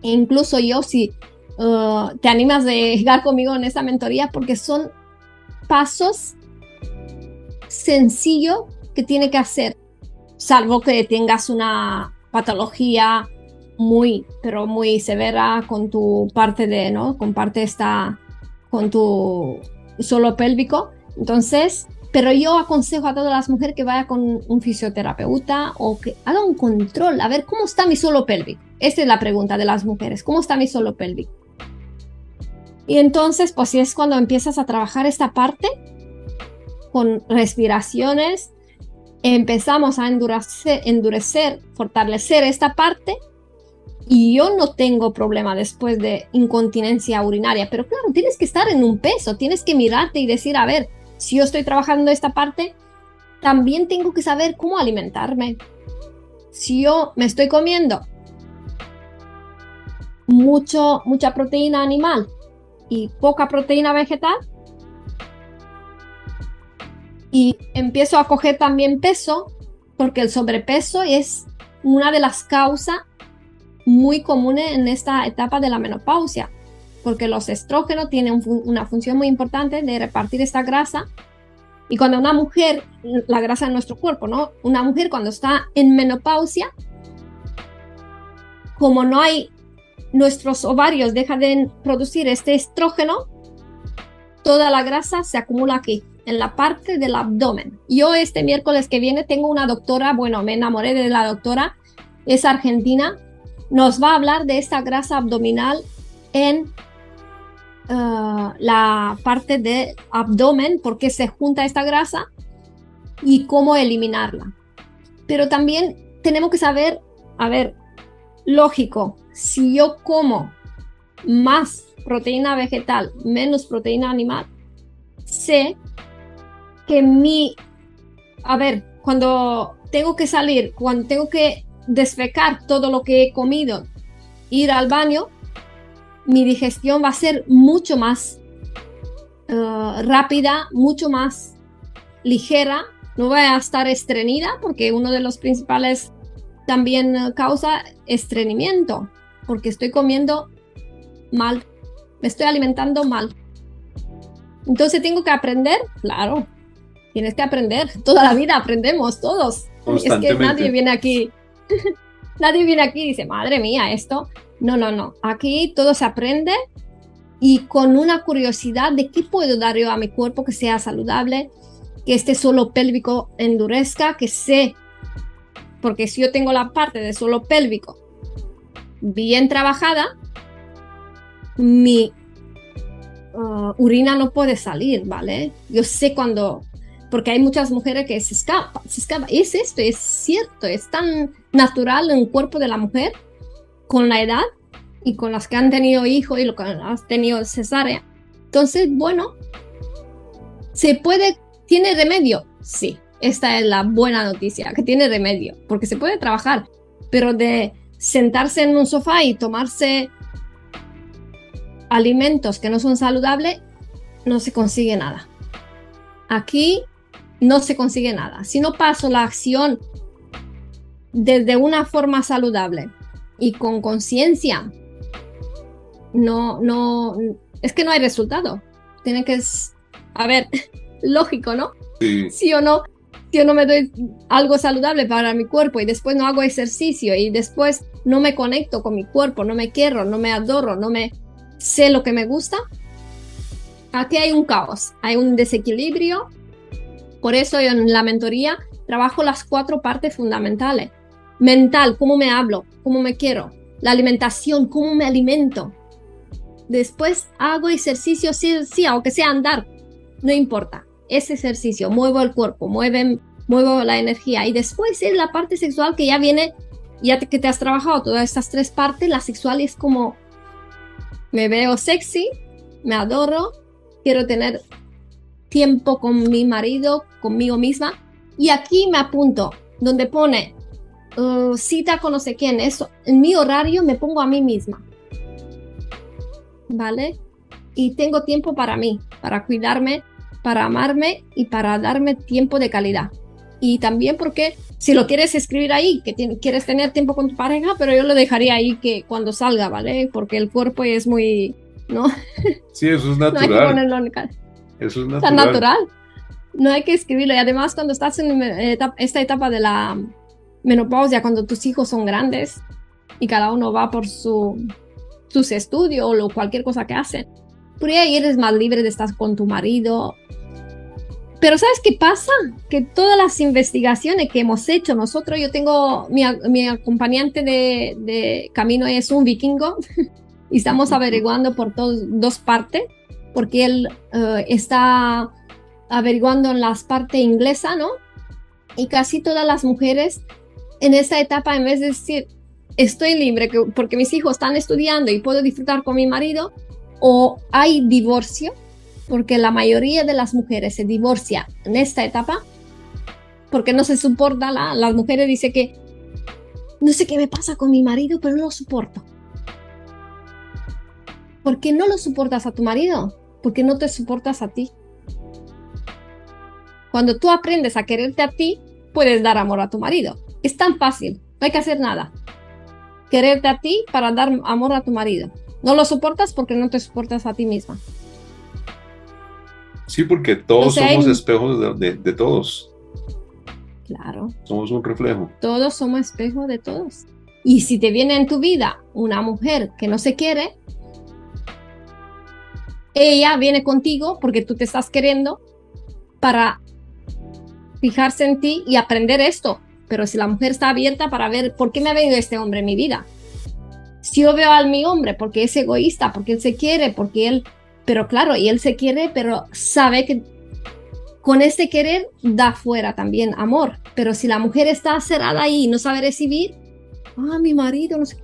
E incluso yo, si uh, te animas de llegar conmigo en esta mentoría, porque son pasos sencillos que tiene que hacer, salvo que tengas una patología muy, pero muy severa con tu parte de, ¿no? Con parte esta, con tu suelo pélvico. Entonces, pero yo aconsejo a todas las mujeres que vaya con un fisioterapeuta o que haga un control, a ver cómo está mi suelo pélvico. Esta es la pregunta de las mujeres, ¿cómo está mi suelo pélvico? Y entonces, pues es cuando empiezas a trabajar esta parte con respiraciones, empezamos a endurecer, fortalecer esta parte y yo no tengo problema después de incontinencia urinaria, pero claro, tienes que estar en un peso, tienes que mirarte y decir, a ver, si yo estoy trabajando esta parte, también tengo que saber cómo alimentarme. Si yo me estoy comiendo mucho, mucha proteína animal y poca proteína vegetal, y empiezo a coger también peso, porque el sobrepeso es una de las causas muy comunes en esta etapa de la menopausia porque los estrógenos tienen una función muy importante de repartir esta grasa. Y cuando una mujer, la grasa de nuestro cuerpo, ¿no? Una mujer cuando está en menopausia, como no hay, nuestros ovarios dejan de producir este estrógeno, toda la grasa se acumula aquí, en la parte del abdomen. Yo este miércoles que viene tengo una doctora, bueno, me enamoré de la doctora, es argentina, nos va a hablar de esta grasa abdominal en uh, la parte del abdomen, porque se junta esta grasa y cómo eliminarla. Pero también tenemos que saber, a ver, lógico, si yo como más proteína vegetal, menos proteína animal, sé que mi, a ver, cuando tengo que salir, cuando tengo que desfecar todo lo que he comido, ir al baño, mi digestión va a ser mucho más uh, rápida, mucho más ligera, no voy a estar estreñida porque uno de los principales también uh, causa estreñimiento, porque estoy comiendo mal, me estoy alimentando mal. Entonces tengo que aprender, claro, tienes que aprender, toda la vida aprendemos todos. Es que nadie viene aquí, nadie viene aquí y dice, madre mía, esto. No, no, no, aquí todo se aprende y con una curiosidad de qué puedo dar yo a mi cuerpo que sea saludable, que este suelo pélvico endurezca, que sé, porque si yo tengo la parte de suelo pélvico bien trabajada, mi uh, urina no puede salir, ¿vale? Yo sé cuando, porque hay muchas mujeres que se escapan, se escapa. Es esto, es cierto, es tan natural en el cuerpo de la mujer con la edad y con las que han tenido hijos y lo que han tenido cesárea. Entonces, bueno, se puede, tiene remedio, sí. Esta es la buena noticia, que tiene remedio, porque se puede trabajar, pero de sentarse en un sofá y tomarse alimentos que no son saludables, no se consigue nada. Aquí no se consigue nada. Si no paso la acción desde una forma saludable y con conciencia, no, no, es que no hay resultado. Tiene que, a ver, lógico, ¿no? Sí. sí o no, si yo no me doy algo saludable para mi cuerpo y después no hago ejercicio y después no me conecto con mi cuerpo, no me quiero, no me adoro, no me sé lo que me gusta, aquí hay un caos, hay un desequilibrio. Por eso yo en la mentoría trabajo las cuatro partes fundamentales. Mental, cómo me hablo, cómo me quiero. La alimentación, cómo me alimento. Después hago ejercicio, sí, sí, aunque sea andar, no importa. Ese ejercicio, muevo el cuerpo, mueve, muevo la energía. Y después es la parte sexual que ya viene, ya que te has trabajado todas estas tres partes, la sexual es como me veo sexy, me adoro, quiero tener tiempo con mi marido, conmigo misma. Y aquí me apunto, donde pone uh, cita con no sé quién, eso, en mi horario me pongo a mí misma. ¿Vale? Y tengo tiempo para mí, para cuidarme, para amarme y para darme tiempo de calidad. Y también porque si lo quieres escribir ahí, que quieres tener tiempo con tu pareja, pero yo lo dejaría ahí que cuando salga, ¿vale? Porque el cuerpo es muy, ¿no? Sí, eso es natural. no hay que ponerlo en Eso es natural. natural. No hay que escribirlo. Y además, cuando estás en esta etapa de la menopausia, cuando tus hijos son grandes y cada uno va por su, sus estudios o cualquier cosa que hacen, por ahí eres más libre de estar con tu marido pero ¿sabes qué pasa? Que todas las investigaciones que hemos hecho nosotros, yo tengo, mi, mi acompañante de, de, camino es un vikingo y estamos averiguando por dos partes, porque él eh, está averiguando en las partes inglesa, ¿no? Y casi todas las mujeres en esa etapa, en vez de decir, estoy libre porque mis hijos están estudiando y puedo disfrutar con mi marido, o hay divorcio, porque la mayoría de las mujeres se divorcia en esta etapa porque no se soporta, la, las mujeres dicen que no sé qué me pasa con mi marido, pero no lo soporto. ¿Por qué no lo soportas a tu marido? Porque no te soportas a ti. Cuando tú aprendes a quererte a ti, puedes dar amor a tu marido. Es tan fácil, no hay que hacer nada. Quererte a ti para dar amor a tu marido. No lo soportas porque no te soportas a ti misma. Sí, porque todos somos espejos de, todos. Claro. Somos un reflejo. Todos somos espejos de todos. Y si te viene en tu vida una mujer que no se quiere, ella viene contigo porque tú te estás queriendo para fijarse en ti y aprender esto. Pero si la mujer está abierta para ver por qué me ha venido este hombre en mi vida. Si yo veo al mi hombre porque es egoísta, porque él se quiere, porque él, pero claro, y él se quiere, pero sabe que con este querer da fuera también amor. Pero si la mujer está cerrada ahí y no sabe recibir, ah, mi marido, no sé,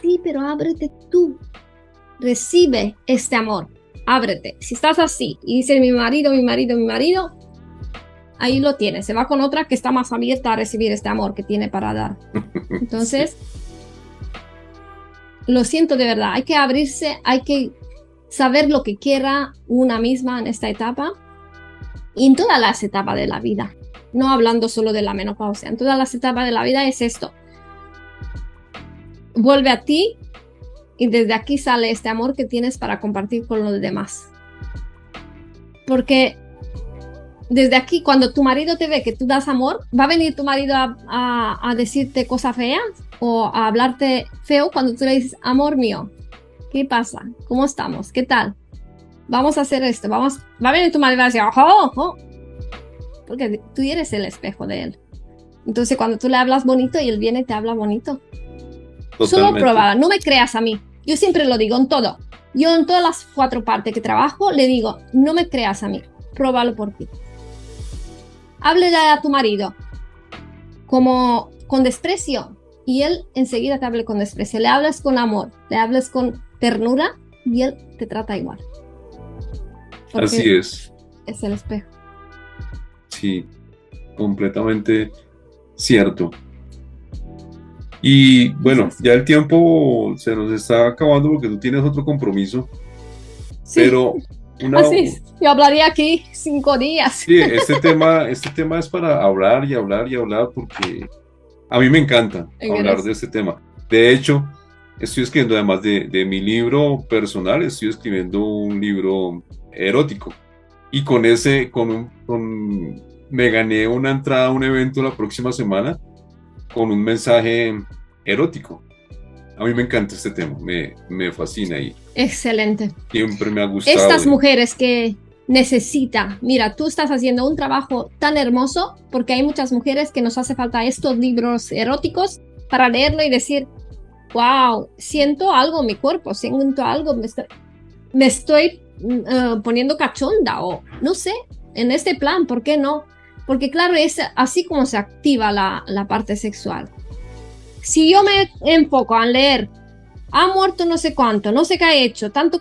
sí, pero ábrete tú, recibe este amor, ábrete. Si estás así y dices mi marido, mi marido, mi marido, ahí lo tienes. Se va con otra que está más abierta a recibir este amor que tiene para dar. Entonces, lo siento de verdad, hay que abrirse, hay que saber lo que quiera una misma en esta etapa y en todas las etapas de la vida. No hablando solo de la menopausia, en todas las etapas de la vida es esto. Vuelve a ti y desde aquí sale este amor que tienes para compartir con los demás. Porque desde aquí, cuando tu marido te ve que tú das amor, ¿va a venir tu marido a, decirte cosas feas o a hablarte feo cuando tú le dices, amor mío, ¿qué pasa? ¿Cómo estamos? ¿Qué tal? Vamos a hacer esto, vamos, va a venir tu marido a decir, ojo, ojo, porque tú eres el espejo de él. Entonces cuando tú le hablas bonito y él viene y te habla bonito. Solo prueba, no me creas a mí. Yo siempre lo digo en todo. Yo en todas las cuatro partes que trabajo le digo, no me creas a mí, pruébalo por ti háblele a tu marido como con desprecio y él enseguida te hable con desprecio. Le hablas con amor, le hablas con ternura y él te trata igual. Así es. Es el espejo. Sí, completamente cierto. Y bueno, ya el tiempo se nos está acabando porque tú tienes otro compromiso. Sí. Pero Así yo hablaría aquí cinco días. Sí, este tema, este tema es para hablar y hablar y hablar porque a mí me encanta hablar de este tema. De hecho, estoy escribiendo además de, de, mi libro personal, estoy escribiendo un libro erótico. Y con ese, con un, con, me gané una entrada a un evento la próxima semana con un mensaje erótico. A mí me encanta este tema, me, me fascina y excelente. Siempre me ha gustado. Estas mujeres que necesitan, mira, tú estás haciendo un trabajo tan hermoso porque hay muchas mujeres que nos hace falta estos libros eróticos para leerlo y decir, wow, siento algo en mi cuerpo, siento algo, me estoy, me estoy uh, poniendo cachonda o no sé, en este plan, ¿por qué no? Porque claro, es así como se activa la, la parte sexual si yo me enfoco a leer, ha muerto no sé cuánto, no sé qué ha hecho, tanto...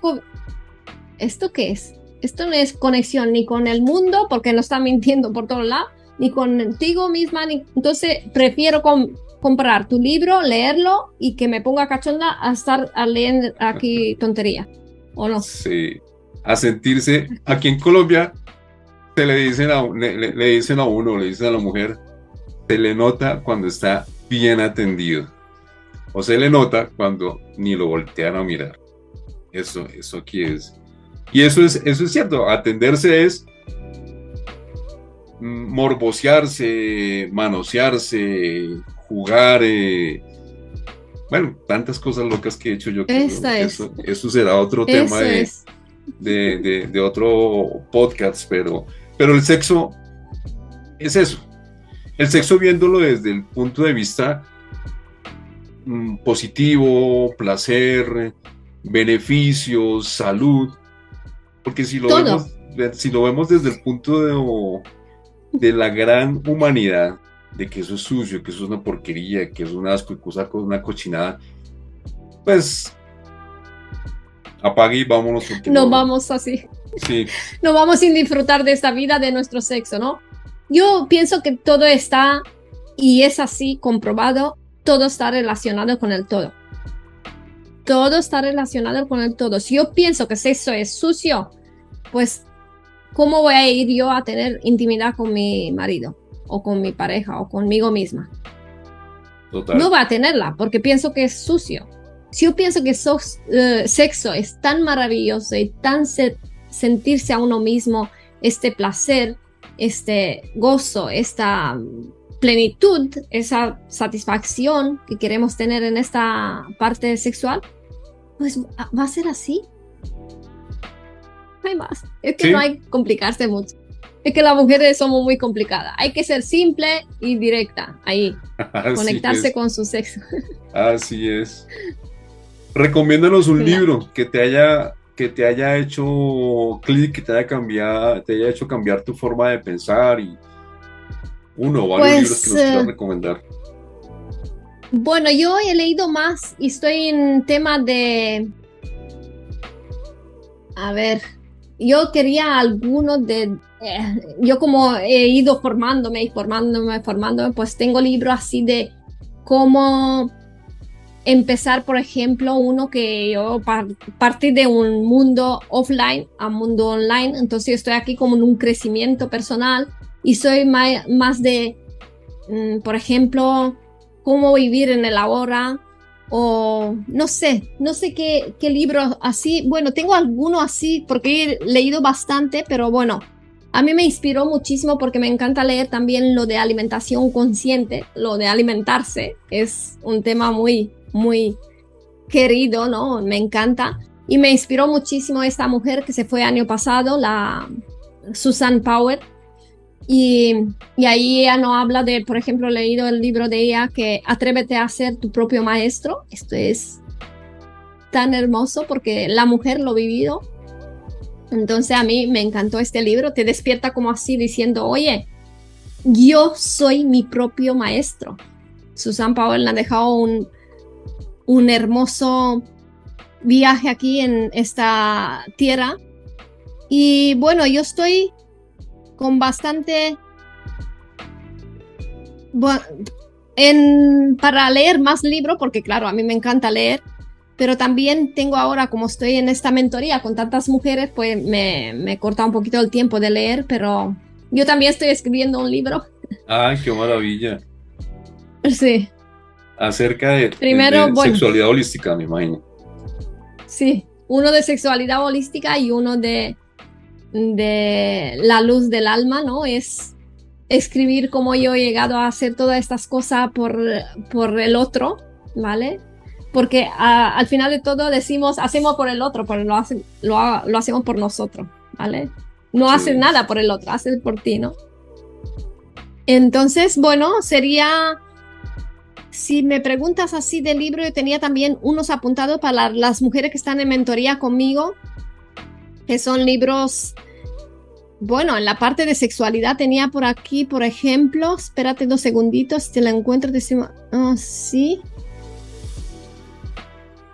¿Esto qué es? Esto no es conexión ni con el mundo, porque no está mintiendo por todos lados, ni contigo misma, ni... entonces prefiero comprar tu libro, leerlo y que me ponga cachonda a estar a leer aquí tontería, ¿o no? Sí, a sentirse, aquí en Colombia se le dicen a, le dicen a uno, le dicen a la mujer, se le nota cuando está bien atendido. O se le nota cuando ni lo voltean a mirar. Eso, eso aquí es. Y eso es, eso es cierto. Atenderse es morbosearse, manosearse, jugar. Eh, bueno, tantas cosas locas que he hecho yo. eso, eso, será otro tema de, de, de, otro podcast, pero, pero el sexo es eso. El sexo viéndolo desde el punto de vista mm, positivo, placer, beneficios, salud, porque si lo, vemos, si lo vemos desde el punto de, de la gran humanidad, de que eso es sucio, que eso es una porquería, que es una asco, una cochinada, pues apague y vámonos. No, vamos así. Sí. No vamos sin disfrutar de esta vida, de nuestro sexo, ¿no? Yo pienso que todo está, y es así comprobado, todo está relacionado con el todo. Todo está relacionado con el todo. Si yo pienso que sexo es sucio, pues, ¿cómo voy a ir yo a tener intimidad con mi marido? O con mi pareja, o conmigo misma. No va a tenerla, porque pienso que es sucio. Si yo pienso que eh, sexo es tan maravilloso y tan sentirse a uno mismo este placer, este gozo, esta plenitud, esa satisfacción que queremos tener en esta parte sexual, pues va a ser así. No hay más. Es que no hay que complicarse mucho. Es que las mujeres somos muy complicadas. Hay que ser simple y directa ahí. conectarse con su sexo. Así es. Recomiéndanos un libro que te haya que te haya hecho clic, que te haya cambiado, te haya hecho cambiar tu forma de pensar y uno o varios libros que nos quieras pues, eh, recomendar. Bueno, yo he leído más y estoy en tema de. A ver, yo quería algunos de. Eh, yo, como he ido formándome y formándome, formándome, pues tengo libros así de cómo empezar, por ejemplo, uno que yo partí de un mundo offline a mundo online, entonces estoy aquí como en un crecimiento personal y soy más, de, mm, por ejemplo, cómo vivir en el ahora o no sé, no sé qué, qué libro así, bueno, tengo alguno así porque he leído bastante, pero bueno, a mí me inspiró muchísimo porque me encanta leer también lo de alimentación consciente, lo de alimentarse, es un tema muy muy querido, ¿no? Me encanta. Y me inspiró muchísimo esta mujer que se fue año pasado, la Susan Power. Y, y, ahí ella no habla de, por ejemplo, he leído el libro de ella que atrévete a ser tu propio maestro. Esto es tan hermoso porque la mujer lo ha vivido. Entonces a mí me encantó este libro. Te despierta como así diciendo, oye, yo soy mi propio maestro. Susan Powell ha dejado un, un hermoso viaje aquí en esta tierra. Y bueno, yo estoy con bastante... en, para leer más libros, porque claro, a mí me encanta leer, pero también tengo ahora, como estoy en esta mentoría con tantas mujeres, pues me, me corta un poquito el tiempo de leer, pero yo también estoy escribiendo un libro. ¡Ay, qué maravilla! Sí acerca de, sexualidad holística, me imagino. Sí, uno de sexualidad holística y uno de, de la luz del alma, ¿no? Es escribir cómo yo he llegado a hacer todas estas cosas por, por el otro, ¿vale? Porque al final de todo decimos, hacemos por el otro, pero lo, lo, hacemos por nosotros, ¿vale? No haces nada por el otro, haces por ti, ¿no? Entonces, bueno, sería si me preguntas así del libro, yo tenía también unos apuntados para las mujeres que están en mentoría conmigo, que son libros, bueno, en la parte de sexualidad tenía por aquí, por ejemplo, espérate dos segunditos, te la encuentro, decimos, oh, sí,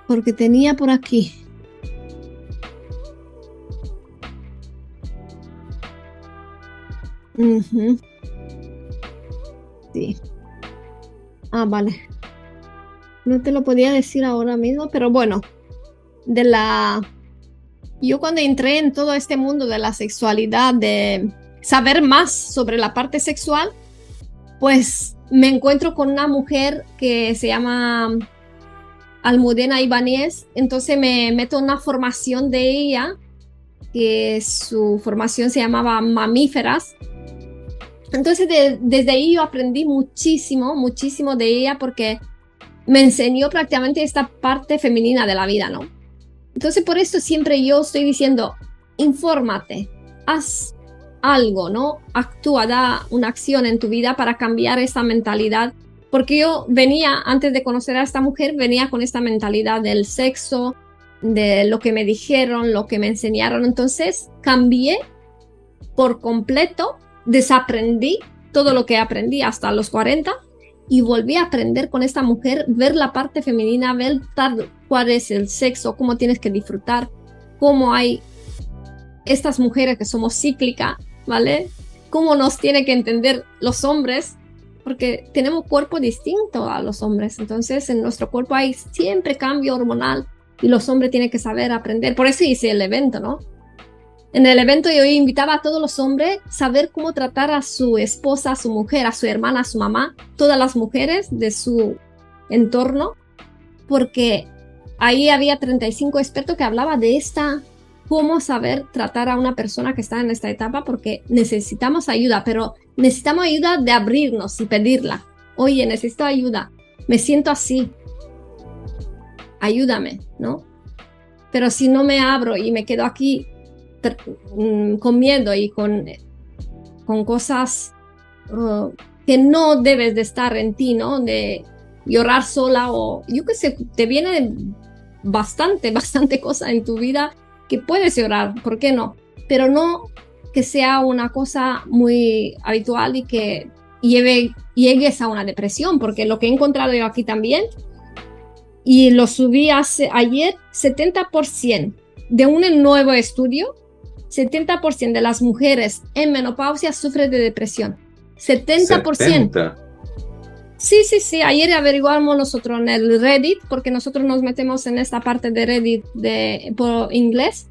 porque tenía por aquí. Sí. Ah, vale. No te lo podía decir ahora mismo, pero bueno, de la... Yo cuando entré en todo este mundo de la sexualidad, de saber más sobre la parte sexual, pues me encuentro con una mujer que se llama Almudena Ibáñez, entonces me meto en una formación de ella, que su formación se llamaba Mamíferas, entonces desde ahí yo aprendí muchísimo, muchísimo de ella porque me enseñó prácticamente esta parte femenina de la vida, ¿no? Entonces por eso siempre yo estoy diciendo, infórmate, haz algo, ¿no? Actúa, da una acción en tu vida para cambiar esta mentalidad. Porque yo venía, antes de conocer a esta mujer, venía con esta mentalidad del sexo, de lo que me dijeron, lo que me enseñaron. Entonces cambié por completo desaprendí todo lo que aprendí hasta los 40 y volví a aprender con esta mujer, ver la parte femenina, ver cuál es el sexo, cómo tienes que disfrutar, cómo hay estas mujeres que somos cíclicas, ¿vale? Cómo nos tiene que entender los hombres, porque tenemos cuerpo distinto a los hombres, entonces en nuestro cuerpo hay siempre cambio hormonal y los hombres tienen que saber aprender, por eso hice el evento, ¿no? En el evento yo invitaba a todos los hombres a saber cómo tratar a su esposa, a su mujer, a su hermana, a su mamá, todas las mujeres de su entorno, porque ahí había 35 expertos que hablaban de esta, cómo saber tratar a una persona que está en esta etapa, porque necesitamos ayuda, pero necesitamos ayuda de abrirnos y pedirla. Oye, necesito ayuda, me siento así, ayúdame, ¿no? Pero si no me abro y me quedo aquí con miedo y con con cosas uh, que no debes de estar en ti, ¿no? De llorar sola o yo qué sé, te viene bastante, bastante cosa en tu vida que puedes llorar, ¿por qué no? Pero no que sea una cosa muy habitual y que lleve, llegues a una depresión, porque lo que he encontrado yo aquí también, y lo subí hace, ayer, 70% de un nuevo estudio, 70% de las mujeres en menopausia sufren de depresión. 70%. Sí, sí, sí. Ayer averiguamos nosotros en el Reddit, porque nosotros nos metemos en esta parte de Reddit de, por inglés.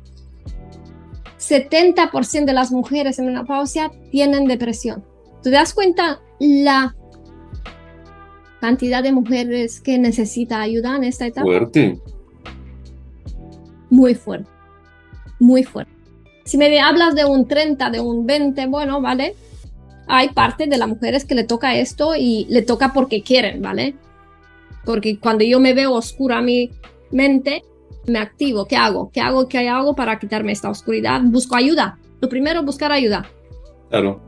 70% de las mujeres en menopausia tienen depresión. ¿Te das cuenta la cantidad de mujeres que necesita ayuda en esta etapa? Fuerte. Muy fuerte. Muy fuerte. Si me hablas de un 30, de un 20, bueno, ¿vale? Hay parte de las mujeres que le toca esto y le toca porque quieren, ¿vale? Porque cuando yo me veo oscura mi mente, me activo. ¿Qué hago? ¿Qué hago? ¿Qué hago para quitarme esta oscuridad? Busco ayuda. Lo primero, buscar ayuda. Claro.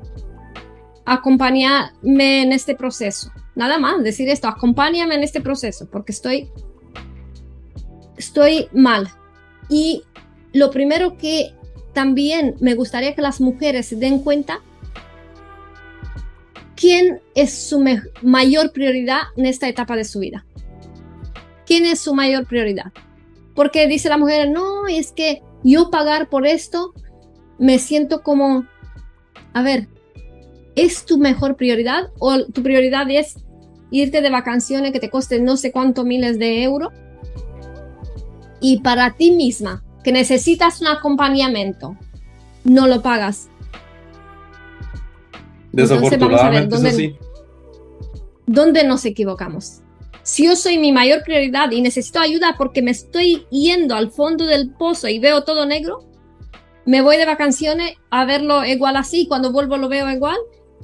Acompáñame en este proceso. Nada más, decir esto, acompáñame en este proceso, porque estoy, estoy mal. Y lo primero que también me gustaría que las mujeres se den cuenta quién es su mayor prioridad en esta etapa de su vida. ¿Quién es su mayor prioridad? Porque dice la mujer, no, es que yo pagar por esto me siento como, a ver, ¿es tu mejor prioridad o tu prioridad es irte de vacaciones que te coste no sé cuántos miles de euros? Y para ti misma, que necesitas un acompañamiento, no lo pagas. Desafortunadamente es así. ¿Dónde nos equivocamos? Si yo soy mi mayor prioridad y necesito ayuda porque me estoy yendo al fondo del pozo y veo todo negro, me voy de vacaciones a verlo igual así, cuando vuelvo lo veo igual,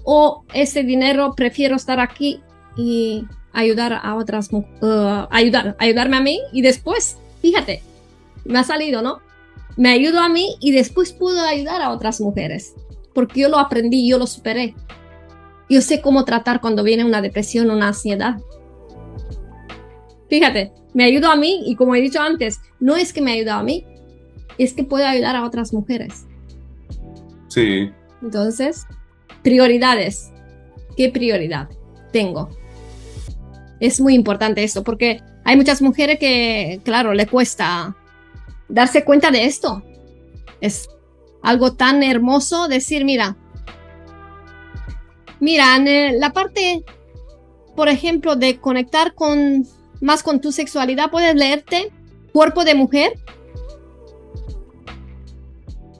o ese dinero prefiero estar aquí y ayudar a otras, uh, ayudar, ayudarme a mí y después, fíjate, me ha salido, ¿no? Me ayudo a mí y después puedo ayudar a otras mujeres, porque yo lo aprendí, yo lo superé. Yo sé cómo tratar cuando viene una depresión, una ansiedad. Fíjate, me ayudó a mí y como he dicho antes, no es que me ayudado a mí, es que puedo ayudar a otras mujeres. Sí. Entonces, prioridades. ¿Qué prioridad tengo? Es muy importante esto porque hay muchas mujeres que, claro, le cuesta darse cuenta de esto. Es algo tan hermoso decir, mira, mira, en la parte, por ejemplo, de conectar con más con tu sexualidad, puedes leerte Cuerpo de Mujer,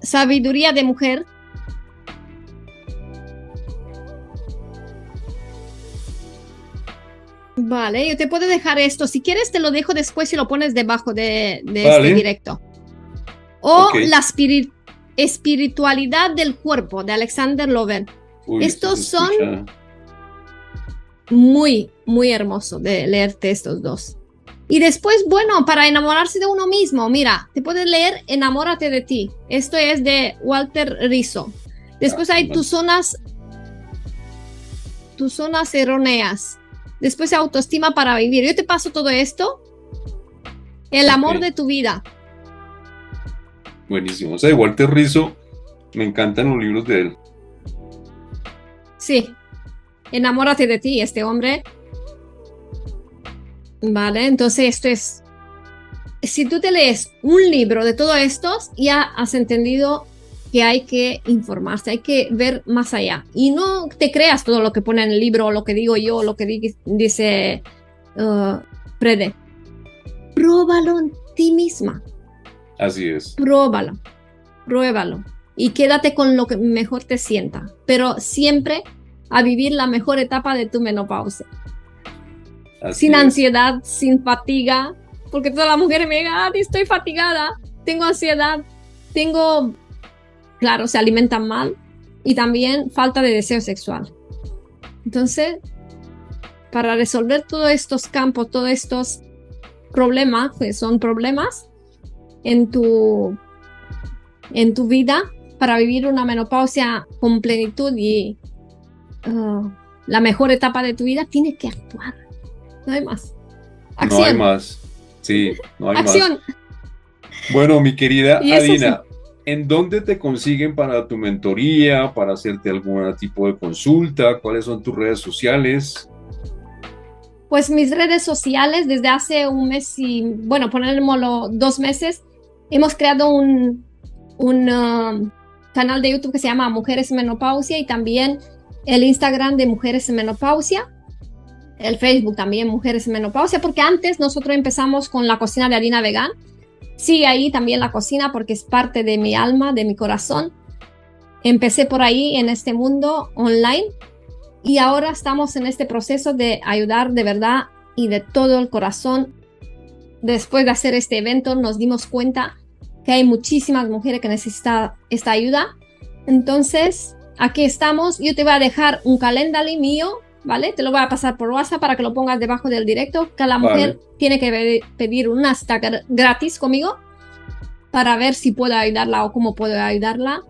Sabiduría de Mujer. Vale, yo te puedo dejar esto. Si quieres, te lo dejo después y lo pones debajo de, este directo. O la espiritualidad del cuerpo de Alexander Loven. Estos son muy, muy hermoso de leerte estos dos. Y después, bueno, para enamorarse de uno mismo, mira, te puedes leer Enamórate de ti. Esto es de Walter Rizzo. Después hay tus zonas, tus zonas erróneas. Después autoestima para vivir. Yo te paso todo esto. El amor de tu vida. Buenísimo. O sea, Walter Rizzo, me encantan los libros de él. Sí, enamórate de ti, este hombre. Vale, entonces esto es, si tú te lees un libro de todo esto, ya has entendido que hay que informarse, hay que ver más allá. Y no te creas todo lo que pone en el libro, lo que digo yo, lo que dice uh, Prede. Pruébalo en ti misma. Así es. Pruébalo, pruébalo. Y quédate con lo que mejor te sienta. Pero siempre a vivir la mejor etapa de tu menopausia. sin ansiedad, sin fatiga, porque todas las mujeres me digan, ah, estoy fatigada, tengo ansiedad, tengo, claro, se alimentan mal y también falta de deseo sexual. Entonces, para resolver todos estos campos, todos estos problemas, que son problemas en tu, en tu vida, para vivir una menopausia con plenitud y uh, la mejor etapa de tu vida, tienes que actuar. No hay más. No hay más. Sí, no hay Acción. Bueno, mi querida Adina, ¿en dónde te consiguen para tu mentoría, para hacerte algún tipo de consulta? ¿Cuáles son tus redes sociales? Pues mis redes sociales desde hace un mes y, bueno, ponermoslo dos meses, hemos creado un, un um, canal de YouTube que se llama Mujeres Menopausia y también el Instagram de Mujeres Menopausia, el Facebook también Mujeres Menopausia, porque antes nosotros empezamos con la cocina de harina vegana. Sigue ahí también la cocina porque es parte de mi alma, de mi corazón. Empecé por ahí en este mundo online y ahora estamos en este proceso de ayudar de verdad y de todo el corazón. Después de hacer este evento nos dimos cuenta que hay muchísimas mujeres que necesitan esta ayuda. Entonces, aquí estamos. Yo te voy a dejar un calendario mío, ¿vale? Te lo voy a pasar por WhatsApp para que lo pongas debajo del directo. Cada mujer tiene que pedir una stack gratis conmigo para ver si puedo ayudarla o cómo puedo ayudarla.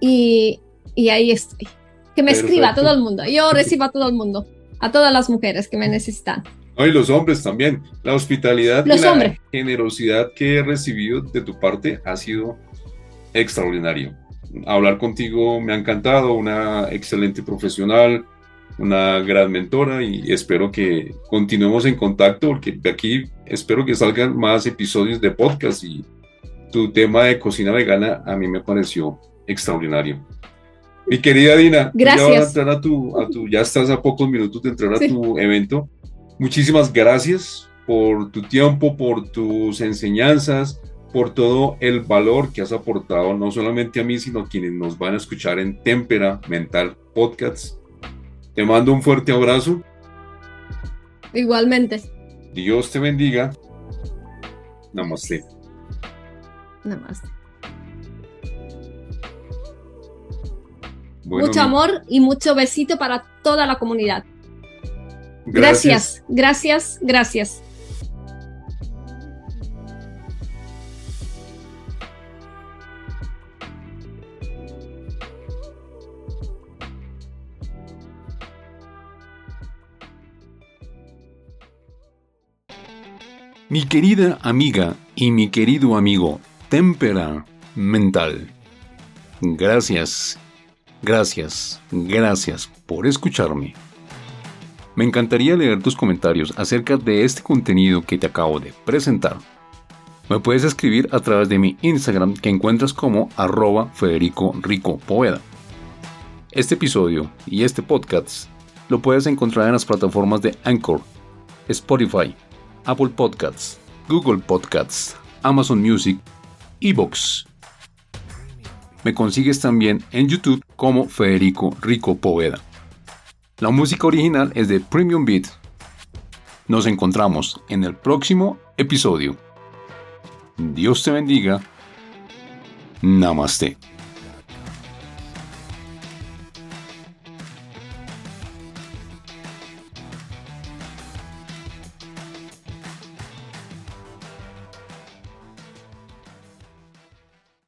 Y, y ahí estoy. Que me escriba a todo el mundo. Yo recibo a todo el mundo, a todas las mujeres que me necesitan. y los hombres también. La hospitalidad y la generosidad que he recibido de tu parte ha sido extraordinario. Hablar contigo me ha encantado, una excelente profesional, una gran mentora y espero que continuemos en contacto porque de aquí espero que salgan más episodios de podcast y tu tema de cocina vegana a mí me pareció extraordinario. Mi querida Dina, gracias. Ya, a tu, a tu, ya estás a pocos minutos de entrar a tu evento. Muchísimas gracias por tu tiempo, por tus enseñanzas, por todo el valor que has aportado, no solamente a mí, sino a quienes nos van a escuchar en Tempera Mental Podcasts. Te mando un fuerte abrazo. Igualmente. Dios te bendiga. Namaste. Namaste. mucho amor y mucho besito para toda la comunidad. Gracias, gracias, gracias. Mi querida amiga y mi querido amigo, Tempera Mental. Gracias Gracias, gracias por escucharme. Me encantaría leer tus comentarios acerca de este contenido que te acabo de presentar. Me puedes escribir a través de mi Instagram que encuentras como arroba Federico Rico Poveda. Este episodio y este podcast lo puedes encontrar en las plataformas de Anchor, Spotify, Apple Podcasts, Google Podcasts, Amazon Music, Evox me consigues también en YouTube como Federico Rico Poveda. La música original es de Premium Beat. Nos encontramos en el próximo episodio. Dios te bendiga. Namaste.